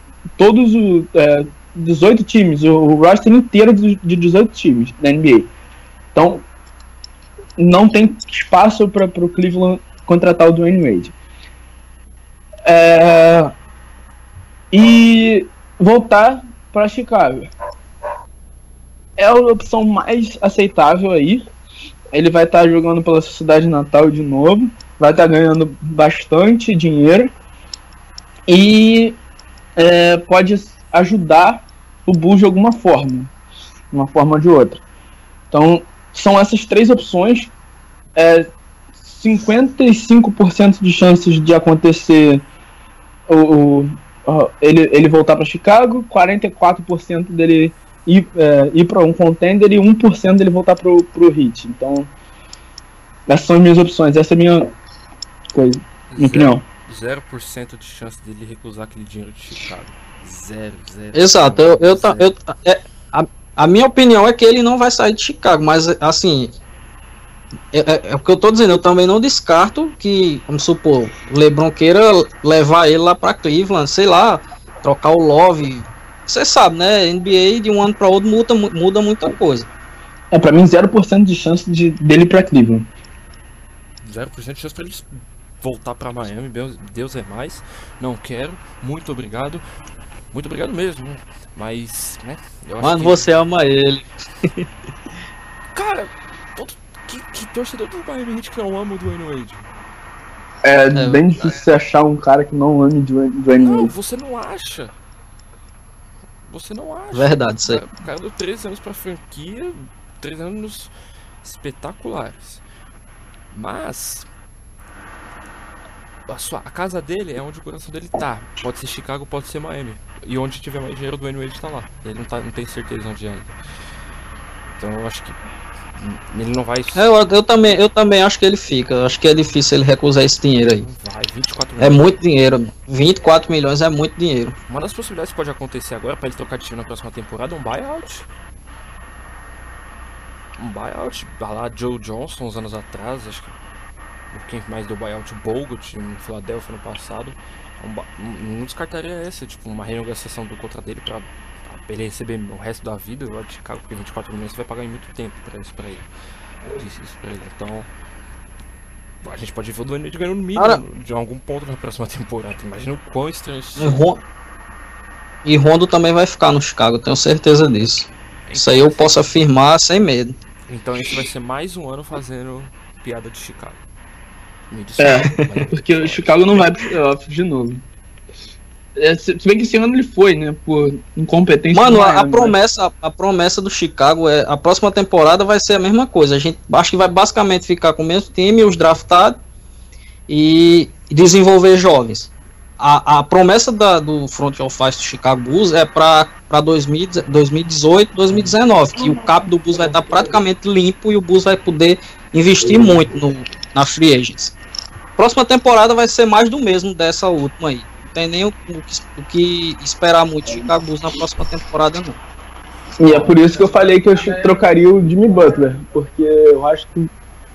todos os é, 18 times, o, roster inteiro de 18 times da NBA. Então, não tem espaço para o Cleveland contratar o Dwayne Wade. É, e voltar para Chicago. É a opção mais aceitável aí. Ele vai estar tá jogando pela sociedade natal de novo, vai estar tá ganhando bastante dinheiro e é, pode ajudar o Bulls de alguma forma, de uma forma ou de outra. Então, são essas três opções. É, 55% de chances de acontecer o, o, ele, ele voltar para Chicago, 44% dele ir, é, ir para um contender e 1% dele voltar para o Heat. Então, essas são as minhas opções, essa é a minha coisa, minha opinião. 0% de chance dele recusar aquele dinheiro de Chicago. Zero, zero. Exato, eu, eu, zero. eu, é, a, a minha opinião é que ele não vai sair de Chicago, mas assim. É, é, é o que eu tô dizendo, eu também não descarto que, vamos supor, Lebron queira levar ele lá pra Cleveland, sei lá, trocar o Love. Você sabe, né? NBA de um ano para outro muda, muda muita coisa. É, pra mim, 0% de chance de, dele pra Cleveland. 0% de chance pra ele voltar para Miami, Deus é mais. Não quero, muito obrigado. Muito obrigado mesmo, mas, né? Mano, que... você ama ele. [LAUGHS] Cara, todo, que, que torcedor do Miami Heat que não ama o Dwayne Wade? É, é bem difícil é. achar um cara que não ame Dwayne Wade. Não, você não acha. Você não acha. Verdade, isso aí. O cara deu 3 anos pra franquia, 3 anos espetaculares. Mas, a, sua, a casa dele é onde o coração dele tá. Pode ser Chicago, pode ser Miami. E onde tiver mais dinheiro, o Dwayne Wade tá lá. Ele não, tá, não tem certeza onde é ainda. Então eu acho que ele não vai. É, eu, eu, também, eu também acho que ele fica. Eu acho que é difícil ele recusar esse dinheiro aí. Vai, 24 é milhões. É muito dinheiro. 24 milhões é muito dinheiro. Uma das possibilidades que pode acontecer agora para ele trocar de time na próxima temporada é um buyout. Um buyout. Lá Joe Johnson, uns anos atrás, acho que quem mais deu buyout, Bogut, no Philadelphia no passado. Um, não descartaria essa, tipo, uma renegociação do contrato dele pra, pra, ele receber o resto da vida lá de Chicago, porque 24 milhões você vai pagar em muito tempo pra isso pra ele. Eu disse isso pra ele. Então, a gente pode ver o Duane ganhando no mínimo Cara- de algum ponto na próxima temporada. Imagina o quão estranho isso E, Ron... e Rondo também vai ficar no Chicago, eu tenho certeza disso. Isso aí eu posso afirmar sem medo. Então esse vai ser mais um ano fazendo piada de Chicago. É, [LAUGHS] Porque o Chicago não vai pro playoff de novo. É, se se bem que esse ano ele foi, né? Por incompetência. Mano, do a, a Miami, promessa, a promessa do Chicago é a próxima temporada vai ser a mesma coisa. A gente acho que vai basicamente ficar com o mesmo time, os draftados e desenvolver jovens. A, a promessa da- do front office do Chicago Bulls é para 2018, 2019, que o cap do Bulls vai estar praticamente limpo e o Bulls vai poder investir muito no, na free agents. Próxima temporada vai ser mais do mesmo dessa última aí. Não tem nem o, o que, o que esperar muito do Chicago na próxima temporada, não. E é por isso que eu falei que eu trocaria o Jimmy Butler, porque eu acho que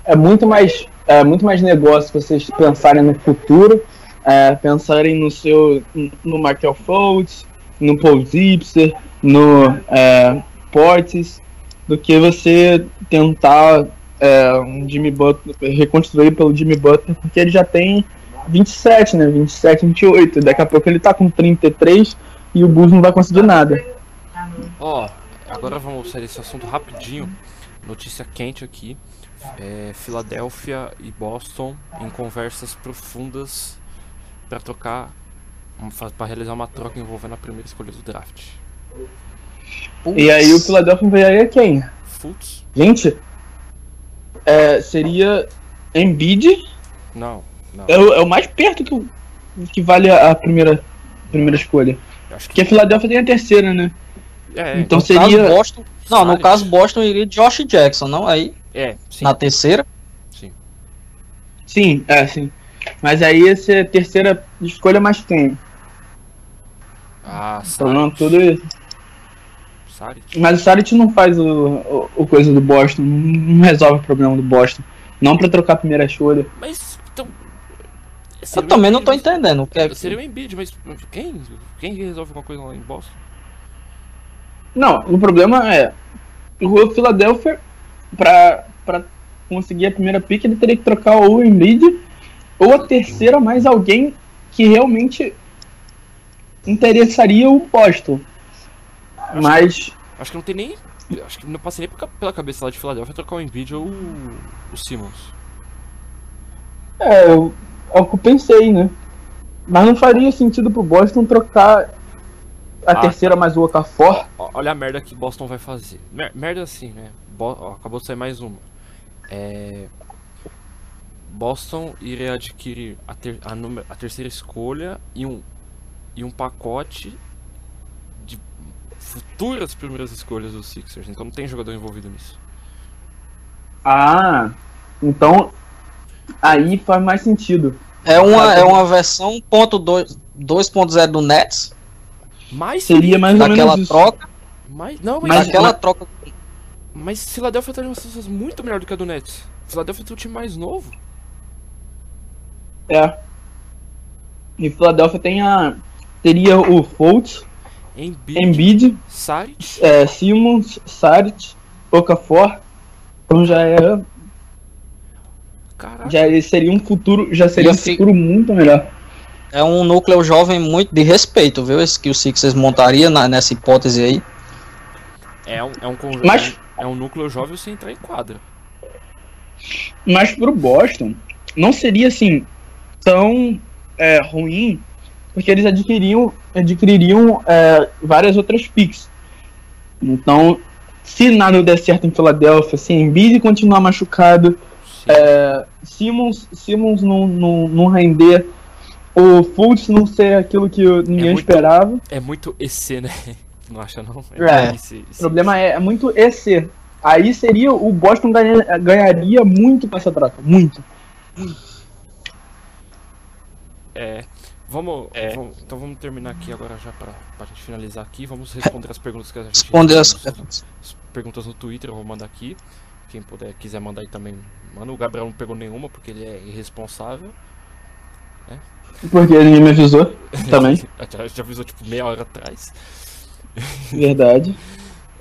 é muito mais, é muito mais negócio vocês pensarem no futuro, é, pensarem no seu, no Markel Fultz, no Paul Zipser, no é, Portis, do que você tentar é, um Jimmy Butler, reconstruir pelo Jimmy Butler, porque ele já tem 27, né? 27, 28. Daqui a pouco ele tá com 33 e o Bulls não vai conseguir nada. Ó, agora vamos sair desse assunto rapidinho. Notícia quente aqui. É, Filadélfia e Boston em conversas profundas para trocar, para realizar uma troca envolvendo a primeira escolha do draft. E aí o Philadelphia enviaria quem? Fultz? Gente, é, seria Embiid, Não, não. é o, é o mais perto que, o- que vale a, primeira, primeira escolha. Acho que Porque a Philadelphia tem a terceira, né? é, então No seria. caso, Boston. Não, no caso, Boston iria Josh Jackson, não? Aí, é, sim, na terceira. sim. Sim, é, sim. Mas aí essa é a terceira escolha mais quem? Ah, Então tudo isso. Saric. Mas o Saric não faz o, o, o coisa do Boston, não resolve o problema do Boston. Não pra trocar a primeira escolha. Mas então. Eu também não tô entendendo o que é. Seria o Embiid, mas quem? Quem resolve alguma coisa lá em Boston? Não, o problema é. O Philadelphia, pra, pra conseguir a primeira pick, ele teria que trocar ou o Embiid ou a terceira mais alguém que realmente interessaria o Boston. Mas Acho que não tem nem. Acho que não passa nem pela- cabeça lá de Filadélfia trocar o Embiid ou o, Simmons. é, eu- é o que eu pensei, né? Mas não faria sentido pro Boston trocar a Ah, terceira mais o Okafor. Ó, Olha a merda que Boston vai fazer. Mer- merda assim, né? Bo- ó, acabou de sair mais uma. É... Boston iria adquirir a, ter- a a terceira escolha e um, e um pacote futuras primeiras escolhas dos Sixers. Então não tem jogador envolvido nisso. Ah, então aí faz mais sentido. É uma, é uma versão 1.2 2.0 do Nets, Mas Seria mais ou daquela menos troca. Mas, não, mas, Mas- daquela mas- troca. mas Philadelphia tá em uma situação muito melhor do que a do Nets. Philadelphia tem um time mais novo. É. E Philadelphia tem a. Teria o Fultz, Embiid, Embiid, Saric, é, Simmons, Saric, Okafor. Então já é. caraca. Já seria um futuro. Já seria um futuro muito melhor. É um núcleo jovem muito de respeito, viu? Esse que o Sixers montaria na- nessa hipótese aí. É um, é um. Mas- É um núcleo jovem sem entrar em quadra. Mas pro Boston, não seria assim tão é, ruim, porque eles adquiriam, adquiririam é, várias outras picks. Então, se nada der certo em Filadélfia, se Embiid continuar machucado, é, Simmons, Simmons não, não, não render, o Fultz não ser aquilo que ninguém É muito- esperava. É muito EC, né? [LAUGHS] Não acha não? É. esse- O esse- problema é, é muito esse. Aí seria o Boston ganha- ganharia muito com essa troca, muito. É. Vamos, vamos- Então vamos terminar aqui agora já pra, pra gente finalizar aqui. Vamos responder as perguntas que a gente Responder as nos- as perguntas no Twitter, eu vou mandar aqui. Quem puder, quiser mandar aí também, manda. O Gabriel não pegou nenhuma porque ele é irresponsável. Porque ninguém me avisou [LAUGHS] também. já, já avisou tipo meia hora atrás. Verdade. [LAUGHS]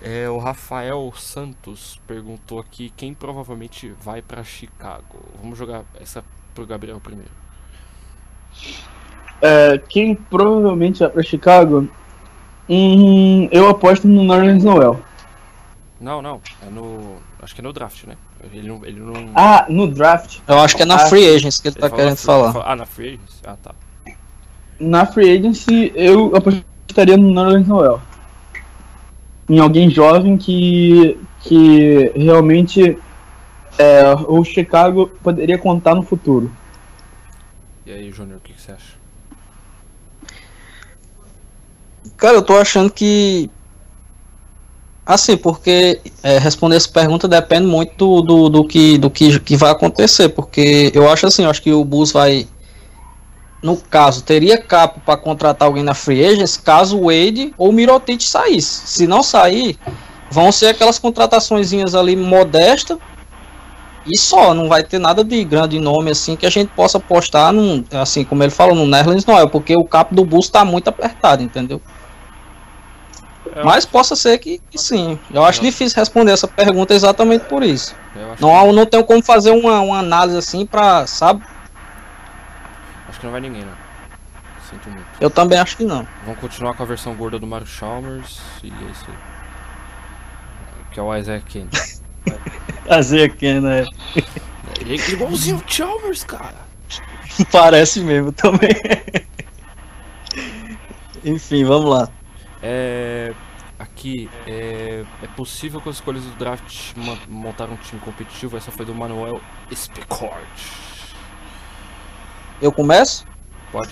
É, o Rafael Santos perguntou aqui quem provavelmente vai para Chicago. Vamos jogar essa pro Gabriel primeiro. É, quem provavelmente vai para Chicago? Hum, eu aposto no Nerlens Noel. Não, não. É no. Acho que é no draft, né? Ele não. Ele não... Ah, no draft. Eu acho que é na Ah, Free Agents que ele, tá ele querendo falou- falar. Ah, na Free Agents? Ah, tá. Na Free Agency, eu apostaria no Nerlens Noel. Em alguém jovem que, que realmente é, o Chicago poderia contar no futuro. E aí, Júnior, o que, que você acha? Cara, eu tô achando que. Assim, porque é, responder essa pergunta depende muito do, do, do que, do que, que vai acontecer. Porque eu acho assim, eu acho que o Bulls vai. No caso, teria capo para contratar alguém na Free Agents caso o Wade ou o Mirotic saísse. Se não sair, vão ser aquelas contrataçõezinhas ali modestas e só. Não vai ter nada de grande nome assim que a gente possa apostar, num, assim como ele falou, no Nerlens Noel, porque o capo do Bulls tá muito apertado, entendeu? Mas possa ser que, que sim. Eu acho difícil responder essa pergunta exatamente por isso. Não, não tenho como fazer uma, uma análise assim pra, sabe? acho que não vai ninguém, não. Sinto muito. Eu também acho que não. Vamos continuar com a versão gorda do Mario Chalmers e é isso aí. Que é o Isaac Kane. Fazer aqui, né? Ele é igualzinho o Chalmers, cara. [LAUGHS] Parece mesmo também. [LAUGHS] Enfim, vamos lá. É. Aqui, é, é possível com as escolhas do draft montar um time competitivo? Essa foi do Manuel Specord. Eu começo? Pode?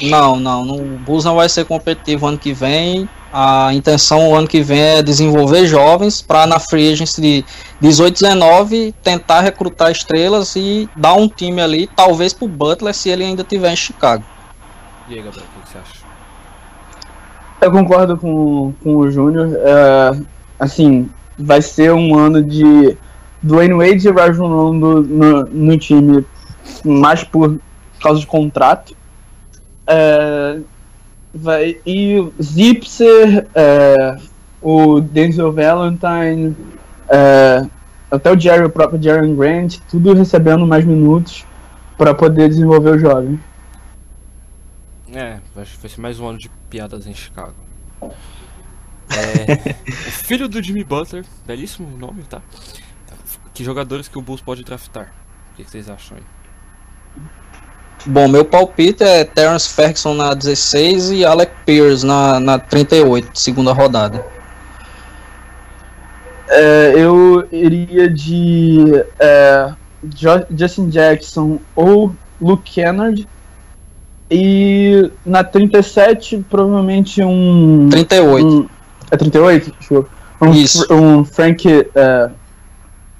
Não, não, não. O Bulls não vai ser competitivo ano que vem. A intenção o ano que vem é desenvolver jovens para na free agency de 18, 19 tentar recrutar estrelas e dar um time ali, talvez pro Butler se ele ainda tiver em Chicago. E aí, Gabriel, o que você acha? Eu concordo com, com o Júnior. é, assim, vai ser um ano de Dwayne Wade e Rajon Rondo no, no time, mais por causa de contrato. É, vai, e o Zipser, é, o Denzel Valentine, até o Jerry, o próprio Jaren Grant, tudo recebendo mais minutos para poder desenvolver o jovem. É, vai vai ser mais um ano de piadas em Chicago. É, [LAUGHS] o filho do Jimmy Butler, belíssimo nome, tá? Que jogadores que o Bulls pode draftar? O que que vocês acham aí? Bom, meu palpite é Terence Ferguson na 16 e Alec Pierce na, na 38, segunda rodada. É, eu iria de é, Justin Jackson ou Luke Kennard. E na 37, provavelmente um. 38. um é 38? Desculpa. Um, Isso. Um Frank. é,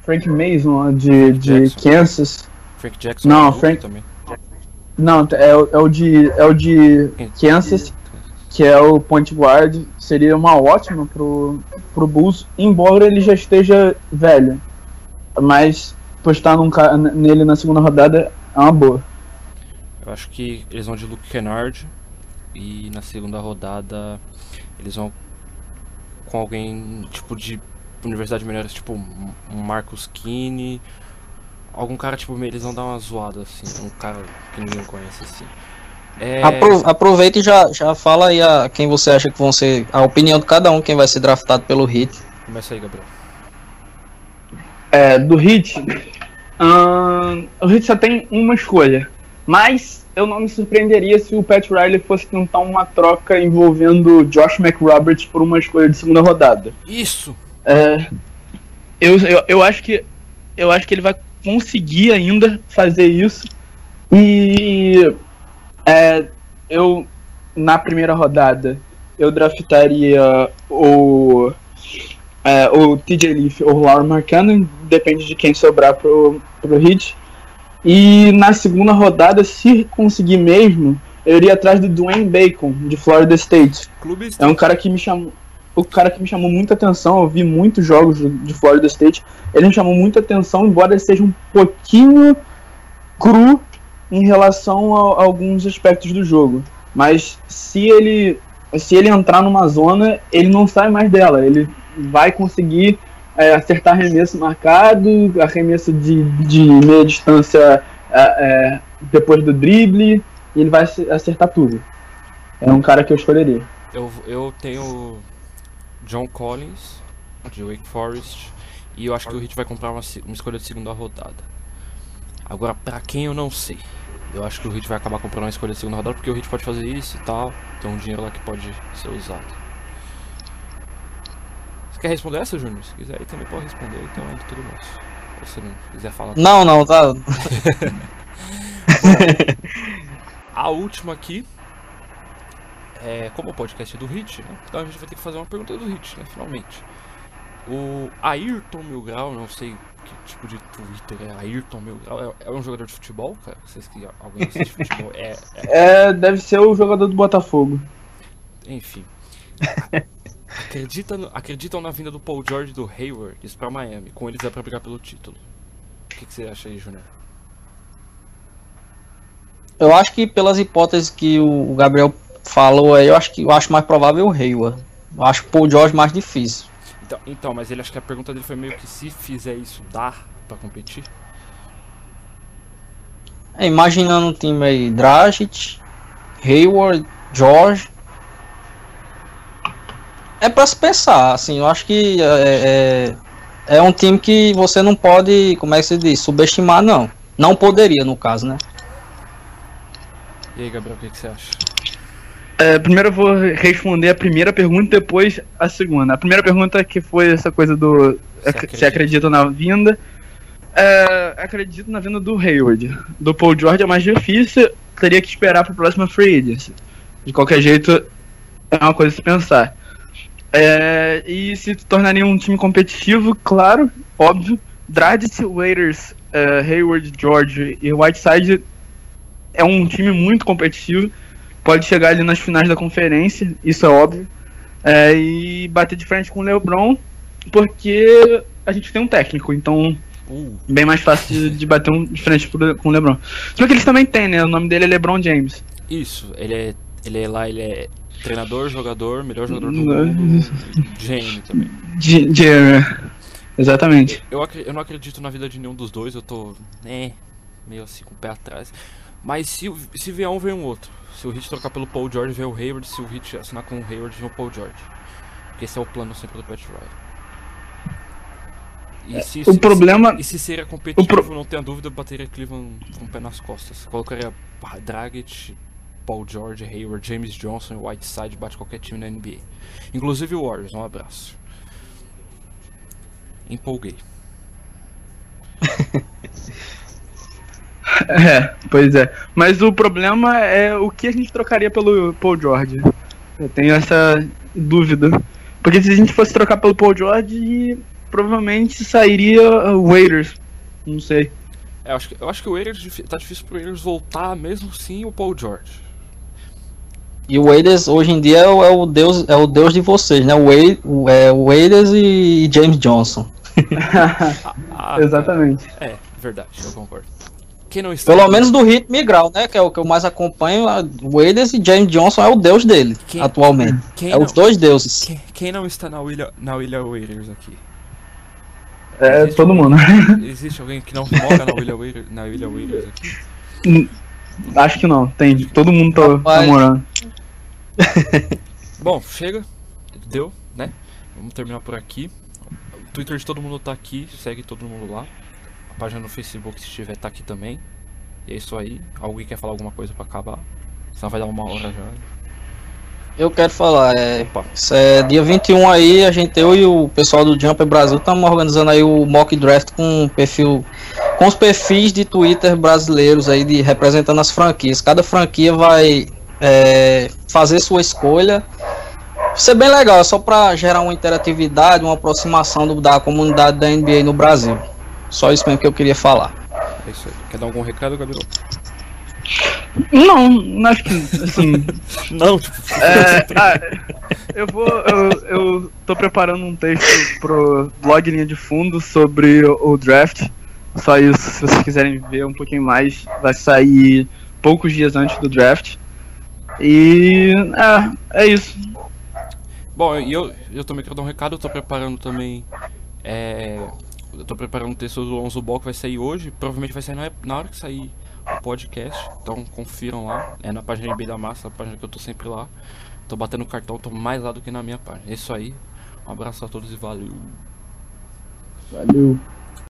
Frank Mason de, de Jackson. Kansas. Frank Jackson Não, é Frank- também. Não, é, o- é o de. É o de Kansas, que é o point guard. Seria uma ótima pro, pro Bulls, embora ele já esteja velho. Mas postar num, nele na segunda rodada é uma boa. Eu acho que eles vão de Luke Kennard e na segunda rodada eles vão com alguém tipo de universidade melhor, tipo um Marcus Kinney, algum cara tipo eles vão dar uma zoada assim, um cara que ninguém conhece assim. É, Apro- aproveita e já, já fala aí a, quem você acha que vão ser. A opinião de cada um, quem vai ser draftado pelo Hit. começa aí, Gabriel. É, do Hit, ahn, o Hit só tem uma escolha. Mas eu não me surpreenderia se o Pat Riley fosse tentar uma troca envolvendo Josh McRoberts por uma escolha de segunda rodada. Isso. É, eu, eu, eu acho que eu acho que ele vai conseguir ainda fazer isso. E é, eu na primeira rodada eu draftaria o é, o TJ Leaf ou o Laurie Markkanen, depende de quem sobrar pro, pro Heat. E na segunda rodada, se conseguir mesmo, eu iria atrás do Dwayne Bacon, de Florida State. Clube É um cara que me chamou. O cara que me chamou muita atenção, eu vi muitos jogos de- Florida State. Ele me chamou muita atenção, embora ele seja um pouquinho cru em relação a, a alguns aspectos do jogo. Mas se ele se ele entrar numa zona, ele não sai mais dela. Ele vai conseguir é, acertar arremesso marcado, arremesso de, de meia distância é, é, depois do drible, e ele vai acertar tudo. É um cara que eu escolheria. Eu, eu tenho John Collins, de Wake Forest, e eu acho que o Heat vai comprar uma, uma escolha de segunda rodada. Agora, pra quem eu não sei. Eu acho que o Hit vai acabar comprando uma escolha de segunda rodada porque o Hit pode fazer isso e tal. Tem um dinheiro lá que pode ser usado. Você quer responder essa, Júnior? Se quiser aí também pode responder, então é tudo nosso. Se você não quiser falar. Não, não, tá. [LAUGHS] A última aqui. É, como o podcast é do Hit, né? Então a gente vai ter que fazer uma pergunta do Hit, né? Finalmente. O Ayrton Milgrau, não sei que tipo de Twitter é Ayrton Milgrau, é, é, um jogador de futebol, cara? Vocês que alguém assiste futebol? É, é... é, deve ser o jogador do Botafogo. Enfim. [LAUGHS] Acredita no, acreditam na vinda do Paul George do Hayward isso pra Miami, com eles é pra brigar pelo título. O que, que você acha aí, Júnior? Eu acho que pelas hipóteses que o Gabriel falou aí, eu acho que eu acho mais provável o Hayward. Eu acho o Paul George mais difícil. Então, então, mas ele acho que a pergunta dele foi meio que se fizer isso, dá pra competir? É, imaginando um time aí, Dragic, Hayward, George. É pra se pensar, assim, eu acho que é, é, é um time que você não pode, como é que se diz, subestimar não. Não poderia, no caso, né? E aí, Gabriel, o que, que você acha? É, primeiro eu vou responder a primeira pergunta e depois a segunda. A primeira pergunta que foi essa coisa do se acredita, se acredita na vinda. É, acredito na vinda do Hayward. Do Paul George é mais difícil, teria que esperar para a próxima free agency. De qualquer jeito, é uma coisa a se pensar. É, e se tornaria um time competitivo, claro, óbvio. Dragic, Waiters, uh, Hayward, George e Whiteside é um time muito competitivo pode chegar ali nas finais da conferência, isso é óbvio, é, e bater de frente com o LeBron, porque a gente tem um técnico, então uh. bem mais fácil de, bater um, de frente com o LeBron. Só que eles também têm, né? O nome dele é LeBron James. Isso, ele é, ele é lá, ele é treinador, jogador, melhor jogador do mundo, GM também. GM, exatamente. Eu, eu não acredito na vida de nenhum dos dois, eu tô, né, meio assim com o pé atrás. Mas se, se vier um, vem um outro. Se o Hit trocar pelo Paul George, vem o Hayward. Se o Hit assinar com o Hayward, vem o Paul George. Porque esse é o plano sempre do Pat Riley. E se, o se, problema... e se seria competitivo, pro... não tenha dúvida, eu bateria Cleveland com o pé nas costas. Colocaria Dragic, Paul George, Hayward, James Johnson e Whiteside, bate qualquer time na NBA. Inclusive o Warriors, um abraço. Empolguei. [LAUGHS] É, pois é. Mas o problema é o que a gente trocaria pelo Paul George. Eu tenho essa dúvida. Porque se a gente fosse trocar pelo Paul George, provavelmente sairia o Waiters. Não sei. É, eu, acho que, eu acho que o Waiters tá difícil pro Waiters voltar mesmo sim o Paul George. E o Waiters hoje em dia é o, é o, deus é o deus de vocês, né? O, o, é, o Waiters e James Johnson. ah, [LAUGHS] ah, Exatamente. É, verdade, eu concordo. Quem não está Pelo menos do ritmo migral, né? Que é o que eu mais acompanho. O Waders e James Johnson é o deus dele, quem, atualmente. Quem é não, os dois deuses. Quem, quem, não está na William, na William Waders aqui? É, existe todo alguém, mundo. [LAUGHS] Existe alguém que não mora na William Waders, na William Waders aqui? Acho que não, tem. Todo mundo tá, tá morando. [LAUGHS] Bom, chega. Deu, né? Vamos terminar por aqui. O Twitter de todo mundo tá aqui, segue todo mundo lá. A página no Facebook, se tiver, tá aqui também. E é isso aí. Alguém quer falar alguma coisa pra acabar? Senão vai dar uma hora já. Eu quero falar, é, é dia 21 aí, a gente, eu e o pessoal do Jumper Brasil estamos organizando aí o mock draft com perfil, com os perfis de Twitter brasileiros aí, de, representando as franquias. Cada franquia vai é, fazer sua escolha. Vai ser bem legal, é só para gerar uma interatividade, uma aproximação do, da comunidade da NBA no Brasil. Só isso mesmo que eu queria falar. É isso aí. Quer dar algum recado, Gabriel? Não, acho que assim. [LAUGHS] não, tipo. É, [LAUGHS] ah, eu vou. Eu, eu tô preparando um texto pro blog Linha de Fundo sobre o, o draft. Só isso, se vocês quiserem ver um pouquinho mais, vai sair poucos dias antes do draft. E é, é isso. Bom, e eu, eu também quero dar um recado, eu tô preparando também. É, eu tô preparando o texto do Alonso Ball que vai sair hoje. Provavelmente vai sair na, na hora que sair o podcast. Então confiram lá. É na página bem da Massa, a página que eu tô sempre lá. Tô batendo cartão, tô mais lá do que na minha página. É isso aí. Um abraço a todos e valeu. Valeu.